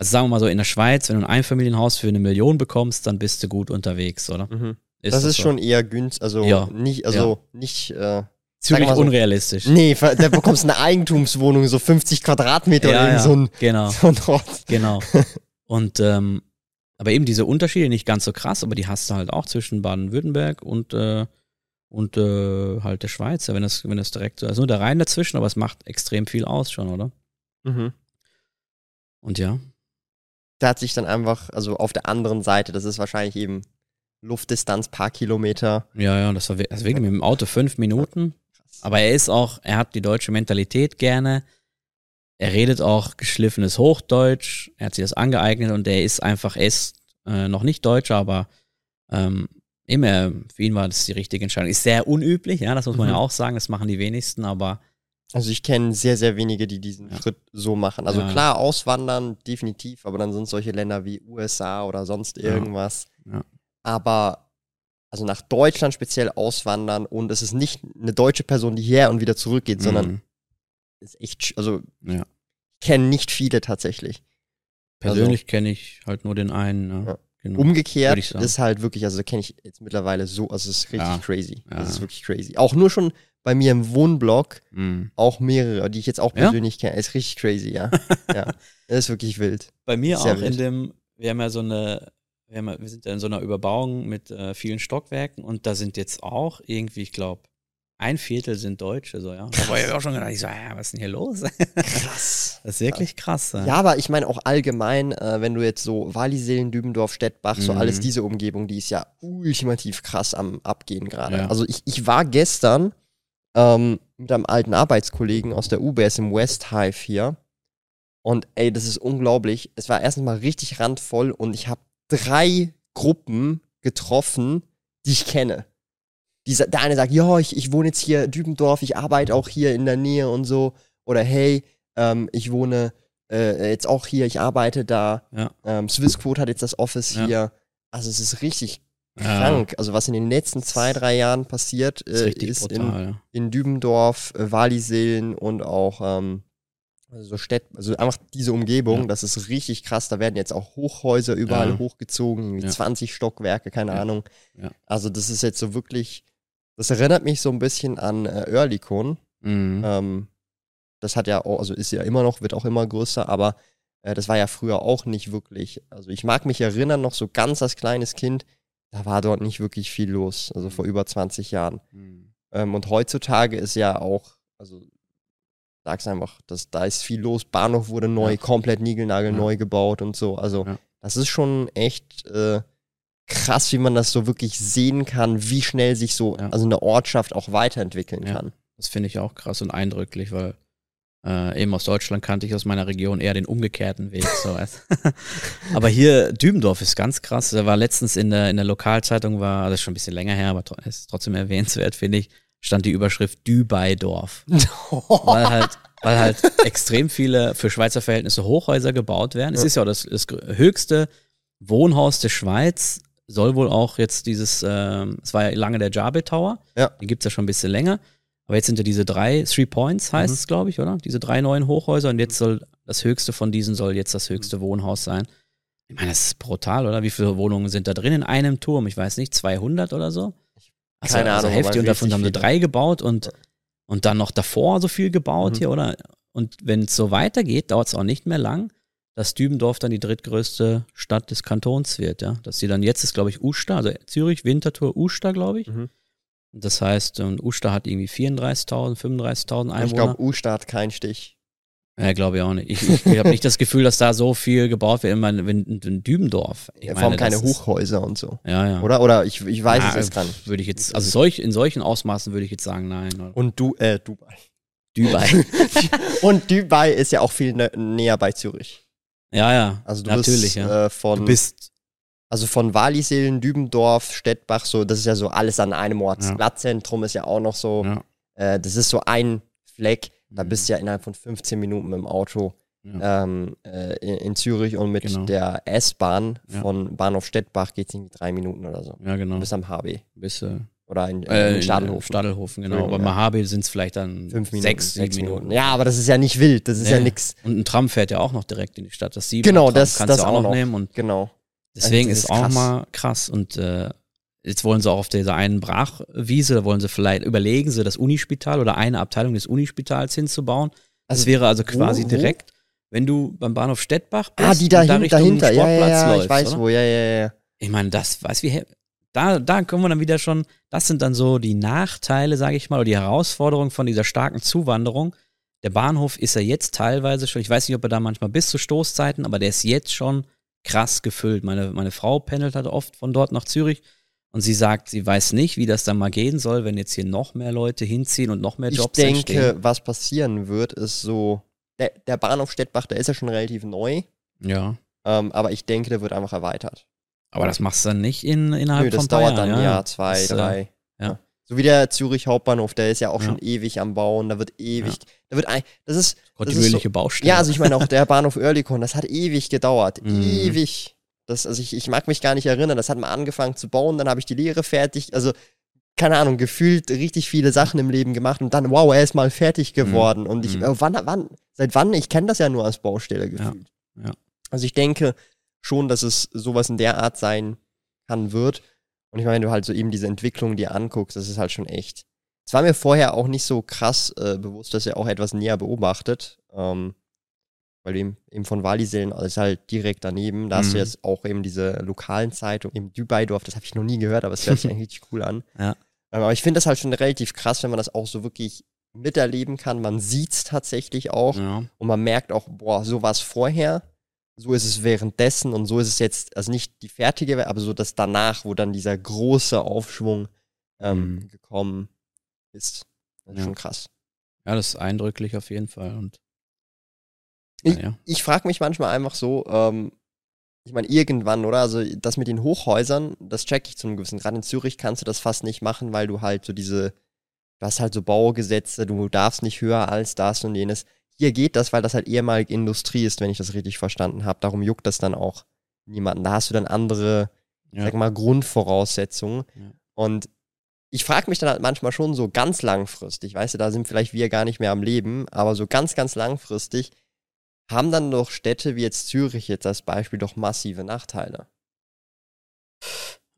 S1: also sagen wir mal so in der Schweiz, wenn du ein Einfamilienhaus für eine Million bekommst, dann bist du gut unterwegs, oder?
S2: Mhm. Ist das, das, ist so? schon eher günstig, also ja. nicht, also ja. nicht äh,
S1: ziemlich so, unrealistisch.
S2: Nee, da bekommst du eine Eigentumswohnung, so 50 Quadratmeter
S1: ja,
S2: oder ja, so ein,
S1: genau.
S2: so ein Ort.
S1: Genau. [laughs] Und ähm, aber eben diese Unterschiede nicht ganz so krass, aber die hast du halt auch zwischen Baden-Württemberg und äh, und äh, halt der Schweiz, wenn das wenn das direkt so, also nur der Rhein dazwischen, aber es macht extrem viel aus schon, oder? Mhm. Und ja.
S2: Da hat sich dann einfach, also auf der anderen Seite, das ist wahrscheinlich eben Luftdistanz, paar Kilometer.
S1: Ja, ja, das war also wirklich mit dem Auto fünf Minuten. Aber er ist auch, er hat die deutsche Mentalität gerne. Er redet auch geschliffenes Hochdeutsch. Er hat sich das angeeignet und er ist einfach, er ist äh, noch nicht Deutscher, aber ähm, immer, für ihn war das die richtige Entscheidung. Ist sehr unüblich, ja, das muss man mhm. ja auch sagen, das machen die wenigsten, aber
S2: also ich kenne sehr, sehr wenige, die diesen ja. Schritt so machen. Also ja. klar, auswandern, definitiv, aber dann sind solche Länder wie USA oder sonst irgendwas. Ja. Aber also nach Deutschland speziell auswandern und es ist nicht eine deutsche Person, die her und wieder zurückgeht, mhm. sondern ist echt, also ja. ich kenne nicht viele tatsächlich.
S1: Persönlich also, kenne ich halt nur den einen.
S2: Ne? Genau. Umgekehrt ist halt wirklich, also kenne ich jetzt mittlerweile so, also es ist richtig crazy. Das ist wirklich crazy. Auch nur schon bei mir im Wohnblock mhm. auch mehrere, die ich jetzt auch persönlich ja? kenne. Ist richtig crazy, ja. [laughs] ja. Das ist wirklich wild.
S1: Bei mir Sehr auch wild. in dem, wir haben ja so eine, wir, haben, wir sind ja in so einer Überbauung mit äh, vielen Stockwerken und da sind jetzt auch irgendwie, ich glaube, ein Viertel sind Deutsche, so, ja. Da war ich auch schon gedacht, ich so, ja, was ist denn hier los?
S2: Krass. [laughs]
S1: Das ist wirklich krass.
S2: Ja, ja aber ich meine auch allgemein, äh, wenn du jetzt so Wallisellen, Dübendorf, Stettbach, mhm. so alles mhm. diese Umgebung, die ist ja ultimativ krass am Abgehen gerade. Ja. Also ich, ich war gestern ähm, mit einem alten Arbeitskollegen aus der UBS im West Hive hier. Und ey, das ist unglaublich. Es war erstens mal richtig randvoll und ich habe drei Gruppen getroffen, die ich kenne. Die, der eine sagt, ja, ich, ich wohne jetzt hier in Dübendorf, ich arbeite auch hier in der Nähe und so. Oder hey, ähm, ich wohne äh, jetzt auch hier, ich arbeite da. Ja. Ähm, Swissquote hat jetzt das Office ja. hier. Also es ist richtig krank. Ja. Also was in den letzten zwei, drei Jahren passiert äh, ist, ist brutal, in, in, Dübendorf, äh, Wallisellen und auch ähm, also so Städt, also einfach diese Umgebung, ja. das ist richtig krass. Da werden jetzt auch Hochhäuser überall hochgezogen, 20 Stockwerke, keine Ahnung. Also das ist jetzt so wirklich, das erinnert mich so ein bisschen an äh, Oerlikon. Mhm. Ähm, das hat ja auch, also ist ja immer noch, wird auch immer größer, aber äh, das war ja früher auch nicht wirklich. Also ich mag mich erinnern, noch so ganz als kleines Kind, da war dort nicht wirklich viel los, also vor mhm. über 20 Jahren. Mhm. Ähm, und heutzutage ist ja auch, also sag's einfach, das, da ist viel los. Bahnhof wurde neu, ja. komplett Nigelnagel ja. neu gebaut und so. Also, ja. das ist schon echt äh, krass, wie man das so wirklich sehen kann, wie schnell sich so, also eine Ortschaft auch weiterentwickeln kann.
S1: Das finde ich auch krass und eindrücklich, weil äh, eben aus Deutschland kannte ich aus meiner Region eher den umgekehrten Weg. So. [laughs] [laughs] aber hier, Dübendorf ist ganz krass. Da war letztens in der, in der Lokalzeitung, war, das ist schon ein bisschen länger her, aber ist trotzdem erwähnenswert, finde ich, stand die Überschrift Dübeidorf. [laughs] weil halt, weil halt extrem viele für Schweizer Verhältnisse Hochhäuser gebaut werden. Es ist ja auch das, das höchste Wohnhaus der Schweiz, soll wohl auch jetzt dieses, äh, es war ja lange der Jabe Tower, ja. den gibt es ja schon ein bisschen länger. Aber jetzt sind ja diese drei, Three Points heißt mhm. es, glaube ich, oder? Diese drei neuen Hochhäuser und jetzt soll das höchste von diesen soll jetzt das höchste mhm. Wohnhaus sein. Ich meine, das ist brutal, oder? Wie viele Wohnungen sind da drin in einem Turm? Ich weiß nicht, 200 oder so? Also, Keine also Ahnung. Hälfte und davon haben sie drei gebaut und, und dann noch davor so viel gebaut mhm. hier, oder? Und wenn es so weitergeht, dauert es auch nicht mehr lang, dass Dübendorf dann die drittgrößte Stadt des Kantons wird, ja. Dass sie dann jetzt ist, glaube ich, Uster, also Zürich, Winterthur, Uster, glaube ich. Mhm. Das heißt, und Uster hat irgendwie 34.000, 35.000 Einwohner. Ich
S2: glaube, Uster hat keinen Stich.
S1: Ja, glaube ich auch nicht. Ich, ich habe nicht das Gefühl, dass da so viel gebaut wird. In, in, in Dübendorf.
S2: Ich ja, vor allem keine Hochhäuser und so.
S1: Ja, ja.
S2: Oder? Oder ich, ich weiß ja, es jetzt gar nicht.
S1: Würde ich jetzt, also solch, in solchen Ausmaßen würde ich jetzt sagen, nein.
S2: Und du, äh, Dubai.
S1: Dubai. [laughs]
S2: und Dubai ist ja auch viel nä näher bei Zürich.
S1: Ja, ja.
S2: Also du Natürlich, bist ja. äh, von.
S1: Du bist
S2: also von Walliseelen, Dübendorf, Stettbach, so, das ist ja so alles an einem Ort. Das Blattzentrum ist ja auch noch so, ja. äh, das ist so ein Fleck. Da bist du ja innerhalb von 15 Minuten mit dem Auto ja. ähm, äh, in, in, Zürich und mit genau. der S-Bahn von Bahnhof Stettbach geht es irgendwie drei Minuten oder so.
S1: Ja, genau.
S2: Bis am HB.
S1: Bis, äh,
S2: oder in, äh, in
S1: Stadelhofen. Stadelhofen, genau. Aber ja. HB sind es vielleicht dann Fünf Minuten, sechs, sechs Minuten. Minuten.
S2: Ja, aber das ist ja nicht wild, das ist ja, ja nix.
S1: Und ein Tram fährt ja auch noch direkt in die Stadt. Das sieben
S2: genau, das,
S1: kannst
S2: das
S1: du auch noch nehmen. Und
S2: genau.
S1: Deswegen also ist, ist auch mal krass. Und äh, jetzt wollen sie auch auf dieser einen Brachwiese, da wollen sie vielleicht, überlegen sie, das Unispital oder eine Abteilung des Unispitals hinzubauen. Das also, wäre also quasi wo, wo? direkt, wenn du beim Bahnhof Stettbach
S2: bist, ah, die dahin, da dahinter, ja, ja, ja, läufst, ich weiß oder? wo, ja, ja, ja.
S1: Ich meine, das, weiß wie, da, da kommen wir dann wieder schon, das sind dann so die Nachteile, sage ich mal, oder die Herausforderungen von dieser starken Zuwanderung. Der Bahnhof ist ja jetzt teilweise schon, ich weiß nicht, ob er da manchmal bis zu Stoßzeiten, aber der ist jetzt schon krass gefüllt. Meine, meine Frau pendelt halt oft von dort nach Zürich und sie sagt, sie weiß nicht, wie das dann mal gehen soll, wenn jetzt hier noch mehr Leute hinziehen und noch mehr Jobs
S2: Ich denke, entstehen. was passieren wird, ist so, der, der Bahnhof Stettbach, der ist ja schon relativ neu.
S1: Ja.
S2: Ähm, aber ich denke, der wird einfach erweitert.
S1: Aber das machst du dann nicht in, innerhalb Nö,
S2: das
S1: von
S2: dauert Jahren, dann ein ja. Jahr, zwei, das, äh, drei.
S1: Ja.
S2: So wie der Zürich Hauptbahnhof, der ist ja auch ja. schon ewig am Bauen, da wird ewig, ja. da wird ein, das ist
S1: kontinuierliche so, Baustelle.
S2: Ja, also ich meine auch der Bahnhof Oerlikon, das hat ewig gedauert, mhm. ewig. Das, also ich, ich mag mich gar nicht erinnern, das hat mal angefangen zu bauen, dann habe ich die Lehre fertig, also keine Ahnung, gefühlt richtig viele Sachen im Leben gemacht und dann, wow, er ist mal fertig mhm. geworden. Mhm. Und ich, äh, wann, wann, seit wann? Ich kenne das ja nur als Baustelle gefühlt.
S1: Ja. ja.
S2: Also ich denke schon, dass es sowas in der Art sein kann, wird. Und ich meine, wenn du halt so eben diese Entwicklung dir anguckst, das ist halt schon echt. Es war mir vorher auch nicht so krass äh, bewusst, dass er auch etwas näher beobachtet. Ähm, weil du eben, eben von Wallisellen, ist halt direkt daneben. Da mhm. hast du mhm. jetzt auch eben diese lokalen Zeitungen, im Dubai-Dorf, das habe ich noch nie gehört, aber es hört sich eigentlich [laughs] richtig cool an.
S1: Ja.
S2: Ähm, aber ich finde das halt schon relativ krass, wenn man das auch so wirklich miterleben kann. Man sieht es tatsächlich auch ja. und man merkt auch, boah, so war es vorher, so ist es währenddessen und so ist es jetzt, also nicht die fertige, aber so das danach, wo dann dieser große Aufschwung ähm, mhm. gekommen ist. Das ist ja. schon krass.
S1: Ja, das ist eindrücklich auf jeden Fall und
S2: ich, ja. ich frage mich manchmal einfach so, ähm, ich meine, irgendwann, oder? Also das mit den Hochhäusern, das check ich zu einem gewissen. Gerade in Zürich kannst du das fast nicht machen, weil du halt so diese, du hast halt so Baugesetze, du darfst nicht höher als das und jenes. Hier geht das, weil das halt ehemalige Industrie ist, wenn ich das richtig verstanden habe. Darum juckt das dann auch niemanden. Da hast du dann andere, ja. sag mal, Grundvoraussetzungen. Ja. Und ich frage mich dann halt manchmal schon so ganz langfristig, weißt du, da sind vielleicht wir gar nicht mehr am Leben, aber so ganz, ganz langfristig, haben dann doch Städte wie jetzt Zürich jetzt als Beispiel doch massive Nachteile.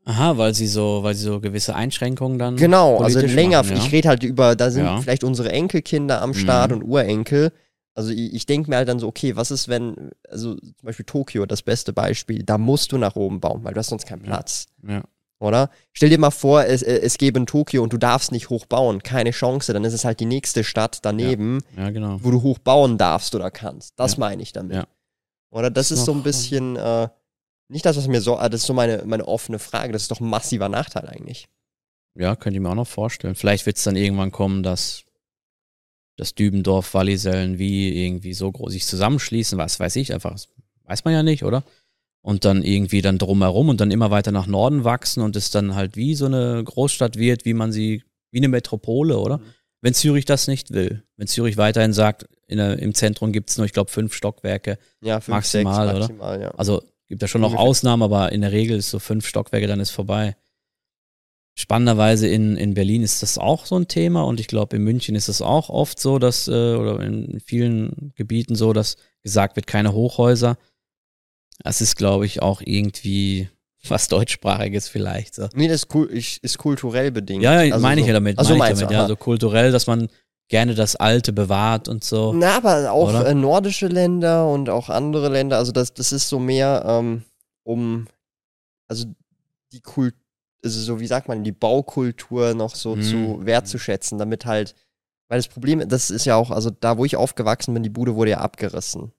S1: Aha, weil sie so, weil sie so gewisse Einschränkungen dann.
S2: Genau, also länger. Machen, ja? Ich rede halt über, da sind ja. vielleicht unsere Enkelkinder am Start mhm. und Urenkel. Also ich, ich denke mir halt dann so, okay, was ist, wenn, also zum Beispiel Tokio, das beste Beispiel, da musst du nach oben bauen, weil du hast sonst keinen Platz.
S1: Ja.
S2: Oder? Stell dir mal vor, es, äh, es gäbe in Tokio und du darfst nicht hochbauen. Keine Chance. Dann ist es halt die nächste Stadt daneben,
S1: Ja, genau.
S2: wo du hochbauen darfst oder kannst. Das
S1: Ja.
S2: meine ich damit.
S1: Ja.
S2: Oder das
S1: Ist
S2: so ein bisschen, äh, nicht das, was mir so, ah, das ist so meine, meine offene Frage. Das ist doch ein massiver Nachteil eigentlich.
S1: Ja, könnte ich mir auch noch vorstellen. Vielleicht wird es dann irgendwann kommen, dass das Dübendorf, Wallisellen wie irgendwie so groß sich zusammenschließen, was weiß ich, einfach, das weiß man ja nicht, oder? Und dann irgendwie dann drumherum und dann immer weiter nach Norden wachsen und es dann halt wie so eine Großstadt wird, wie man sie, wie eine Metropole, oder?
S2: Mhm.
S1: Wenn Zürich das nicht will. Wenn Zürich weiterhin sagt, der, im Zentrum gibt es nur, ich glaube, fünf Stockwerke.
S2: Ja, fünf,
S1: Maximal,
S2: sechs,
S1: oder?
S2: maximal, ja.
S1: Also gibt ja schon noch. Ausnahmen, aber in der Regel ist so fünf Stockwerke, dann ist vorbei. Spannenderweise in, in Berlin ist das auch so ein Thema und ich glaube in München ist es auch oft so, dass, äh, oder in vielen Gebieten so, dass gesagt wird, keine Hochhäuser. Das ist, glaube ich, auch irgendwie [laughs] was deutschsprachiges vielleicht. So.
S2: Nee, das ist, cool, ich, ist kulturell bedingt.
S1: Ja,
S2: Also
S1: meine ich
S2: so-
S1: ja damit.
S2: Ach so,
S1: meine ich
S2: meinst du,
S1: damit ja, so kulturell, dass man gerne das Alte bewahrt und so.
S2: Na, aber auch
S1: Oder?
S2: äh, nordische Länder und auch andere Länder, also das, das ist so mehr ähm, um, also die Kult, also so wie sagt man, die Baukultur noch so
S1: Mhm.
S2: zu wertzuschätzen, damit halt, weil das Problem, das ist ja auch, also da, wo ich aufgewachsen bin, die Bude wurde ja abgerissen.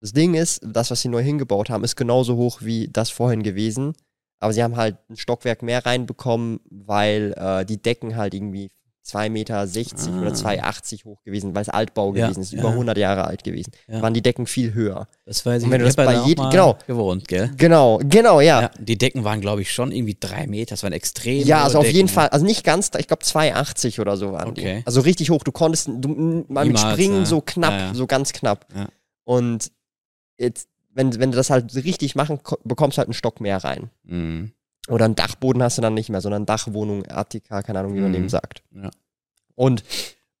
S2: Das Ding ist, das, was sie neu hingebaut haben, ist genauso hoch wie das vorhin gewesen, aber sie haben halt ein Stockwerk mehr reinbekommen, weil äh, die Decken halt irgendwie 2,60 Meter
S1: Ah.
S2: oder 2,80 hoch gewesen, weil es Altbau
S1: Ja,
S2: gewesen ist,
S1: ja.
S2: über 100 Jahre alt gewesen.
S1: Ja.
S2: Waren die Decken viel höher.
S1: Das weiß ich
S2: Und wenn du das
S1: ja
S2: bei jedem- genau.
S1: gewohnt, gell?
S2: Genau, genau, ja.
S1: Ja,
S2: Ja,
S1: die Decken waren, glaube ich, schon irgendwie drei Meter. Das waren extrem.
S2: also
S1: hohe
S2: auf jeden
S1: Decken.
S2: Fall, also nicht ganz, ich glaube 2,80 oder so waren
S1: Okay.
S2: die. Also richtig hoch. Du konntest du, mal mit Springen
S1: ja.
S2: so knapp,
S1: Ja, ja.
S2: so ganz knapp.
S1: Ja.
S2: Und jetzt, wenn, wenn du das halt richtig machen, ko- bekommst du halt einen Stock mehr rein.
S1: Mhm.
S2: Oder einen Dachboden hast du dann nicht mehr, sondern Dachwohnung, Attika, keine Ahnung, wie man
S1: Mhm.
S2: dem sagt.
S1: Ja.
S2: Und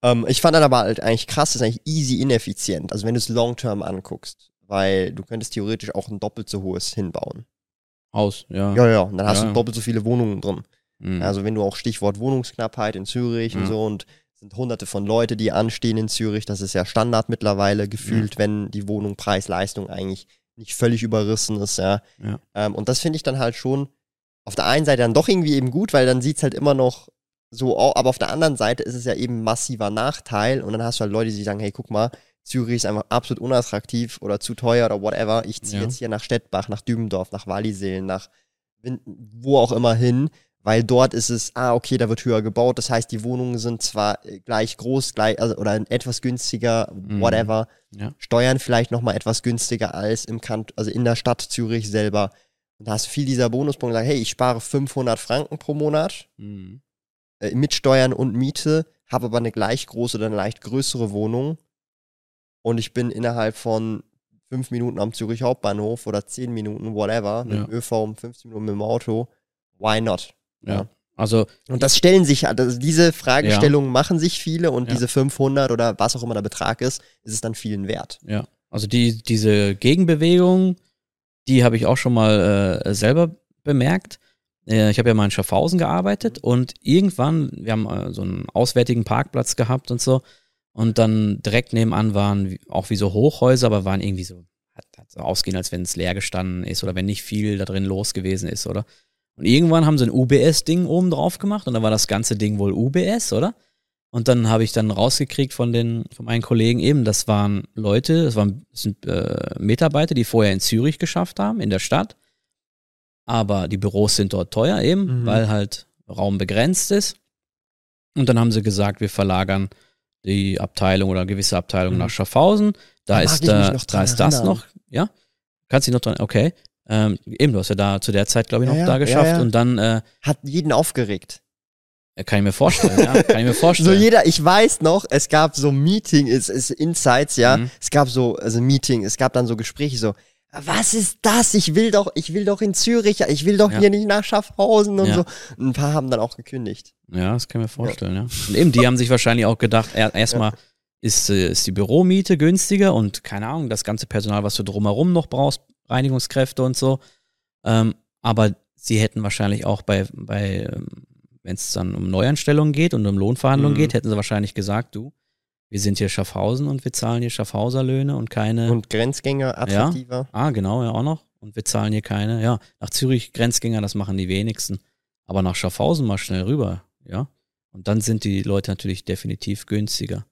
S2: ähm, ich fand dann aber halt eigentlich krass, das ist eigentlich easy ineffizient. Also wenn du es long-term anguckst, weil du könntest theoretisch auch ein doppelt so hohes hinbauen.
S1: Haus, ja.
S2: Ja, ja, und dann hast
S1: Ja.
S2: du doppelt so viele Wohnungen drin.
S1: Mhm.
S2: Also wenn du auch Stichwort Wohnungsknappheit in Zürich und
S1: Ja.
S2: so und es sind hunderte von Leute, die anstehen in Zürich, das ist ja Standard mittlerweile gefühlt, wenn die Wohnung Preis-Leistung eigentlich nicht völlig überrissen ist, ja.
S1: Ja.
S2: Ähm, und das finde ich dann halt schon auf der einen Seite dann doch irgendwie eben gut, weil dann sieht es halt immer noch so aus, aber auf der anderen Seite ist es ja eben massiver Nachteil und dann hast du halt Leute, die sagen, hey, guck mal, Zürich ist einfach absolut unattraktiv oder zu teuer oder whatever. Ich ziehe
S1: Ja.
S2: jetzt hier nach Stettbach, nach Dübendorf, nach Wallisellen, nach wo auch immer hin, weil dort ist es, ah, okay, da wird höher gebaut. Das heißt, die Wohnungen sind zwar äh, gleich groß, gleich, also, oder etwas günstiger,
S1: Mhm.
S2: whatever.
S1: Ja.
S2: Steuern vielleicht nochmal etwas günstiger als im Kant, also in der Stadt Zürich selber. Und da hast du viel dieser Bonuspunkt, sagen, hey, ich spare 500 Franken pro Monat
S1: Mhm.
S2: äh, mit Steuern und Miete, habe aber eine gleich große oder eine leicht größere Wohnung und ich bin innerhalb von fünf Minuten am Zürich Hauptbahnhof oder zehn Minuten, whatever, mit
S1: Ja.
S2: dem ÖV um 15 Minuten mit dem Auto. Why not?
S1: Ja.
S2: Ja.
S1: Also,
S2: Und das stellen sich, also diese Fragestellungen machen sich viele und
S1: Ja.
S2: diese 500 oder was auch immer der Betrag ist, ist es dann vielen wert.
S1: ja. Also die, diese Gegenbewegung, die habe ich auch schon mal äh, selber bemerkt. Äh, ich habe ja mal in Schaffhausen gearbeitet und irgendwann, wir haben äh, so einen auswärtigen Parkplatz gehabt und so. Und dann direkt nebenan waren auch wie so Hochhäuser, aber waren irgendwie so, hat, hat so ausgehen, als wenn es leer gestanden ist oder wenn nicht viel da drin los gewesen ist, oder? Und irgendwann haben sie ein UBS-Ding oben drauf gemacht und dann war das ganze Ding wohl UBS, oder? Und dann habe ich dann rausgekriegt von den, von meinen Kollegen eben, das waren Leute, das waren das sind äh, Mitarbeiter, die vorher in Zürich geschafft haben, in der Stadt. Aber die Büros sind dort teuer eben,
S2: Mhm.
S1: weil halt Raum begrenzt ist. Und dann haben sie gesagt, wir verlagern die Abteilung oder gewisse Abteilung
S2: Mhm.
S1: nach Schaffhausen. Da
S2: Da
S1: ist, da,
S2: noch
S1: da ist das
S2: erinnern.
S1: noch, ja? Kannst du dich noch dran, okay. Ähm, eben, du hast ja da zu der Zeit, glaube ich, noch
S2: ja,
S1: da
S2: ja,
S1: geschafft.
S2: ja.
S1: Und dann äh,
S2: Hat jeden aufgeregt.
S1: Kann ich mir vorstellen, ja, kann ich mir [laughs]
S2: So
S1: vorstellen.
S2: jeder, ich weiß noch, es gab so Meeting, es ist Insights, ja.
S1: Mhm.
S2: Es gab so, also Meeting, es gab dann so Gespräche so, was ist das? Ich will doch, ich will doch in Zürich, ich will doch
S1: Ja.
S2: hier nicht nach Schaffhausen und
S1: Ja.
S2: so. Ein paar haben dann auch gekündigt.
S1: Ja, das kann ich mir vorstellen, ja. Und eben, die haben sich wahrscheinlich auch gedacht, er, erstmal ist, äh, ist die Büromiete günstiger und keine Ahnung, das ganze Personal, was du drumherum noch brauchst, Reinigungskräfte und so. Ähm, aber sie hätten wahrscheinlich auch bei, bei wenn es dann um Neuanstellungen geht und um Lohnverhandlungen
S2: Mhm.
S1: geht, hätten sie wahrscheinlich gesagt, du, wir sind hier Schaffhausen und wir zahlen hier Schaffhauser Löhne und keine.
S2: Und Grenzgänger attraktiver.
S1: ah, genau, ja auch noch. Und wir zahlen hier keine. Ja, nach Zürich Grenzgänger, das machen die wenigsten. aber nach Schaffhausen mal schnell rüber, ja. Und dann sind die Leute natürlich definitiv günstiger.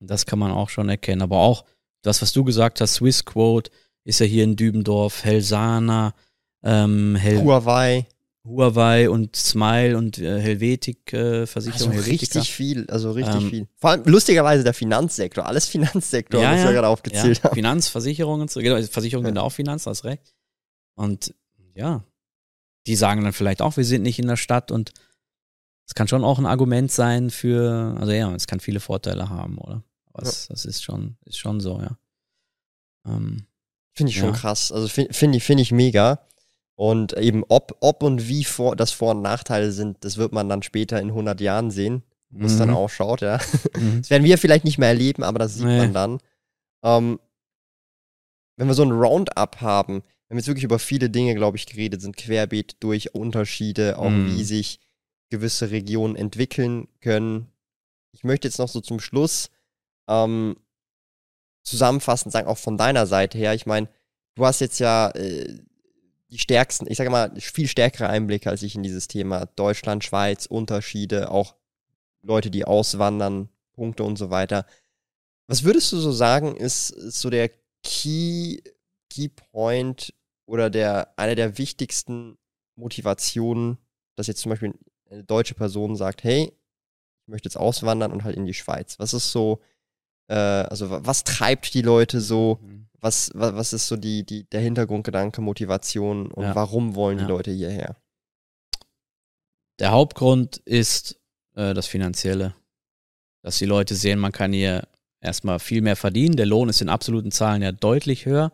S1: Und das kann man auch schon erkennen. Aber auch das, was du gesagt hast, Swiss Quote ist ja hier in Dübendorf, Helsana, ähm,
S2: Hel Huawei.
S1: Huawei und Smile und äh, Helvetik äh, Versicherung.
S2: Also richtig viel, also richtig ähm, viel. Vor allem lustigerweise der Finanzsektor, alles Finanzsektor,
S1: ja,
S2: was
S1: ja,
S2: wir gerade aufgezählt
S1: ja, haben. Finanz, Versicherungen, so, genau, Versicherungen ja. sind auch Finanz, hast recht. Und ja, die sagen dann vielleicht auch, wir sind nicht in der Stadt und es kann schon auch ein Argument sein für, also ja, es kann viele Vorteile haben, oder? Aber es, das ist schon, ist schon so, ja.
S2: Ähm, finde ich schon krass. Also finde find ich, find ich mega. Und eben ob, ob und wie vor, das Vor- und Nachteile sind, das wird man dann später in 100 Jahren sehen, wo es mhm. dann ausschaut, ja. Mhm. Das werden wir vielleicht nicht mehr erleben, aber das sieht nee. man dann. Ähm, wenn wir so ein Roundup haben, wir haben jetzt wirklich über viele Dinge, glaube ich, geredet, sind querbeet durch Unterschiede, auch mhm. wie sich gewisse Regionen entwickeln können. Ich möchte jetzt noch so zum Schluss ähm, zusammenfassend sagen, auch von deiner Seite her. Ich meine, du hast jetzt ja äh, die stärksten, ich sage mal, viel stärkere Einblicke als ich in dieses Thema Deutschland, Schweiz, Unterschiede, auch Leute, die auswandern, Punkte und so weiter. Was würdest du so sagen, ist, ist so der Key, Key Point oder der, eine der wichtigsten Motivationen, dass jetzt zum Beispiel eine deutsche Person sagt, hey, ich möchte jetzt auswandern und halt in die Schweiz. Was ist so, äh, also was treibt die Leute so? Mhm. Was, was, was ist so die, die, der Hintergrundgedanke, Motivation und ja. warum wollen die ja. Leute hierher?
S1: Der Hauptgrund ist äh, das Finanzielle. Dass die Leute sehen, man kann hier erstmal viel mehr verdienen. Der Lohn ist in absoluten Zahlen ja deutlich höher.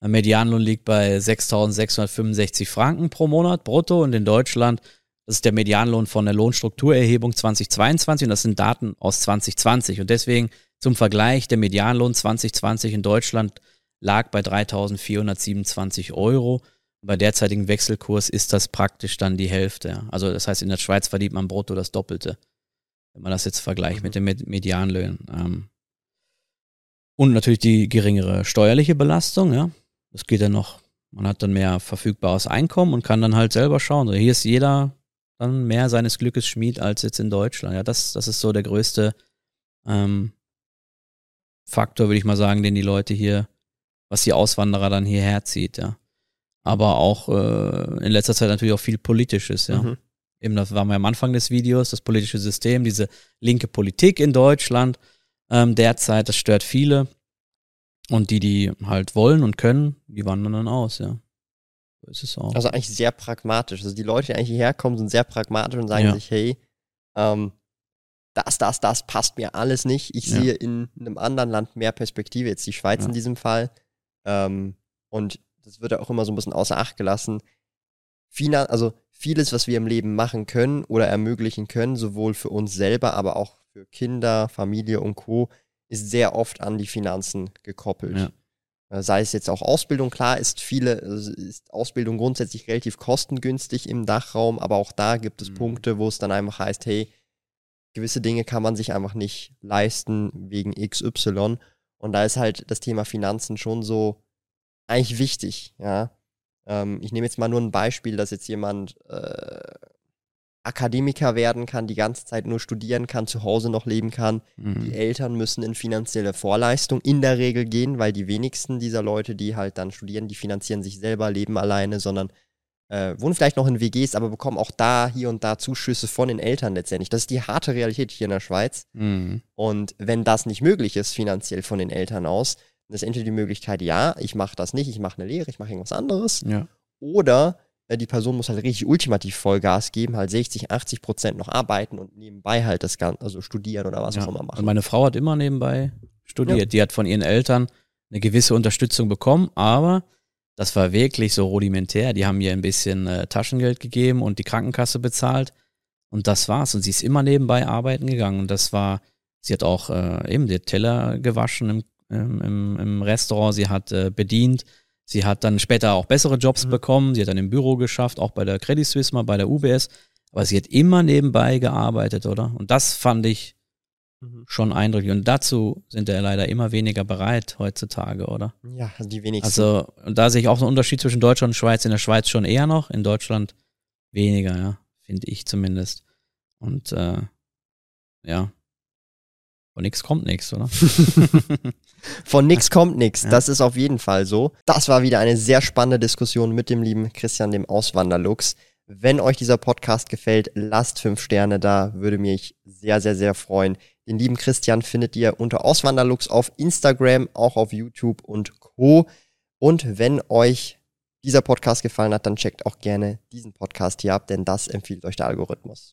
S1: Der Medianlohn liegt bei 6.665 Franken pro Monat brutto und in Deutschland das ist der Medianlohn von der Lohnstrukturerhebung 2022 und das sind Daten aus 2020. Und deswegen zum Vergleich, der Medianlohn 2020 in Deutschland lag bei 3.427 Euro. Bei derzeitigem Wechselkurs ist das praktisch dann die Hälfte. Also das heißt, in der Schweiz verdient man brutto das Doppelte, wenn man das jetzt vergleicht mit den Medianlöhnen. Ähm. Und natürlich die geringere steuerliche Belastung, ja. Das geht ja noch. Man hat dann mehr verfügbares Einkommen und kann dann halt selber schauen. Also hier ist jeder dann mehr seines Glückes Schmied als jetzt in Deutschland. Ja, das, das ist so der größte ähm, Faktor, würde ich mal sagen, den die Leute hier, was die Auswanderer dann hierher zieht, ja. Aber auch äh, in letzter Zeit natürlich auch viel Politisches, ja. Mhm. Eben, das war wir am Anfang des Videos, das politische System, diese linke Politik in Deutschland ähm, derzeit, das stört viele. Und die, die halt wollen und können, die wandern dann aus, ja.
S2: So ist es auch. Also eigentlich sehr pragmatisch. Also die Leute, die eigentlich hierher kommen, sind sehr pragmatisch und sagen ja. sich, hey, ähm, das, das, das passt mir alles nicht. Ich ja. sehe in einem anderen Land mehr Perspektive, jetzt die Schweiz ja. in diesem Fall. Ähm, und das wird ja auch immer so ein bisschen außer Acht gelassen. Finan also vieles, was wir im Leben machen können oder ermöglichen können, sowohl für uns selber, aber auch für Kinder, Familie und Co., ist sehr oft an die Finanzen gekoppelt. Ja. Äh, sei es jetzt auch Ausbildung, klar ist viele, äh, ist Ausbildung grundsätzlich relativ kostengünstig im Dachraum, aber auch da gibt es mhm. Punkte, wo es dann einfach heißt, hey, gewisse Dinge kann man sich einfach nicht leisten wegen XY. Und da ist halt das Thema Finanzen schon so eigentlich wichtig, ja. Ähm, ich nehme jetzt mal nur ein Beispiel, dass jetzt jemand äh, Akademiker werden kann, die ganze Zeit nur studieren kann, zu Hause noch leben kann. Mhm. Die Eltern müssen in finanzielle Vorleistung in der Regel gehen, weil die wenigsten dieser Leute, die halt dann studieren, die finanzieren sich selber, leben alleine, sondern äh, wohnen vielleicht noch in WGs, aber bekommen auch da hier und da Zuschüsse von den Eltern letztendlich. Das ist die harte Realität hier in der Schweiz. Mhm. Und wenn das nicht möglich ist, finanziell von den Eltern aus, dann ist entweder die Möglichkeit, ja, ich mache das nicht, ich mache eine Lehre, ich mache irgendwas anderes. Ja. Oder die Person muss halt richtig ultimativ Vollgas geben, halt 60, 80 Prozent noch arbeiten und nebenbei halt das Ganze, also studieren oder was ja. auch immer machen.
S1: Und meine Frau hat immer nebenbei studiert. Ja. Die hat von ihren Eltern eine gewisse Unterstützung bekommen, aber das war wirklich so rudimentär. Die haben ihr ein bisschen äh, Taschengeld gegeben und die Krankenkasse bezahlt. Und das war's. Und sie ist immer nebenbei arbeiten gegangen. Und das war, sie hat auch äh, eben die Teller gewaschen im, im, im Restaurant, sie hat äh, bedient, Sie hat dann später auch bessere Jobs mhm. bekommen. Sie hat dann im Büro geschafft, auch bei der Credit Suisse mal, bei der UBS. Aber sie hat immer nebenbei gearbeitet, oder? Und das fand ich mhm. schon eindrücklich. Und dazu sind ja leider immer weniger bereit heutzutage, oder?
S2: Ja, also die wenigsten.
S1: Also, und da sehe ich auch einen Unterschied zwischen Deutschland und Schweiz. In der Schweiz schon eher noch, in Deutschland weniger, ja. finde ich zumindest. Und äh, ja, von nix kommt nix, oder? [laughs] [laughs]
S2: Von nix kommt nix. Ja. Das ist auf jeden Fall so. Das war wieder eine sehr spannende Diskussion mit dem lieben Christian, dem Auswanderlux. Wenn euch dieser Podcast gefällt, lasst fünf Sterne da. Würde mich sehr, sehr, sehr freuen. Den lieben Christian findet ihr unter Auswanderlux auf Instagram, auch auf YouTube und Co. Und wenn euch dieser Podcast gefallen hat, dann checkt auch gerne diesen Podcast hier ab, denn das empfiehlt euch der Algorithmus.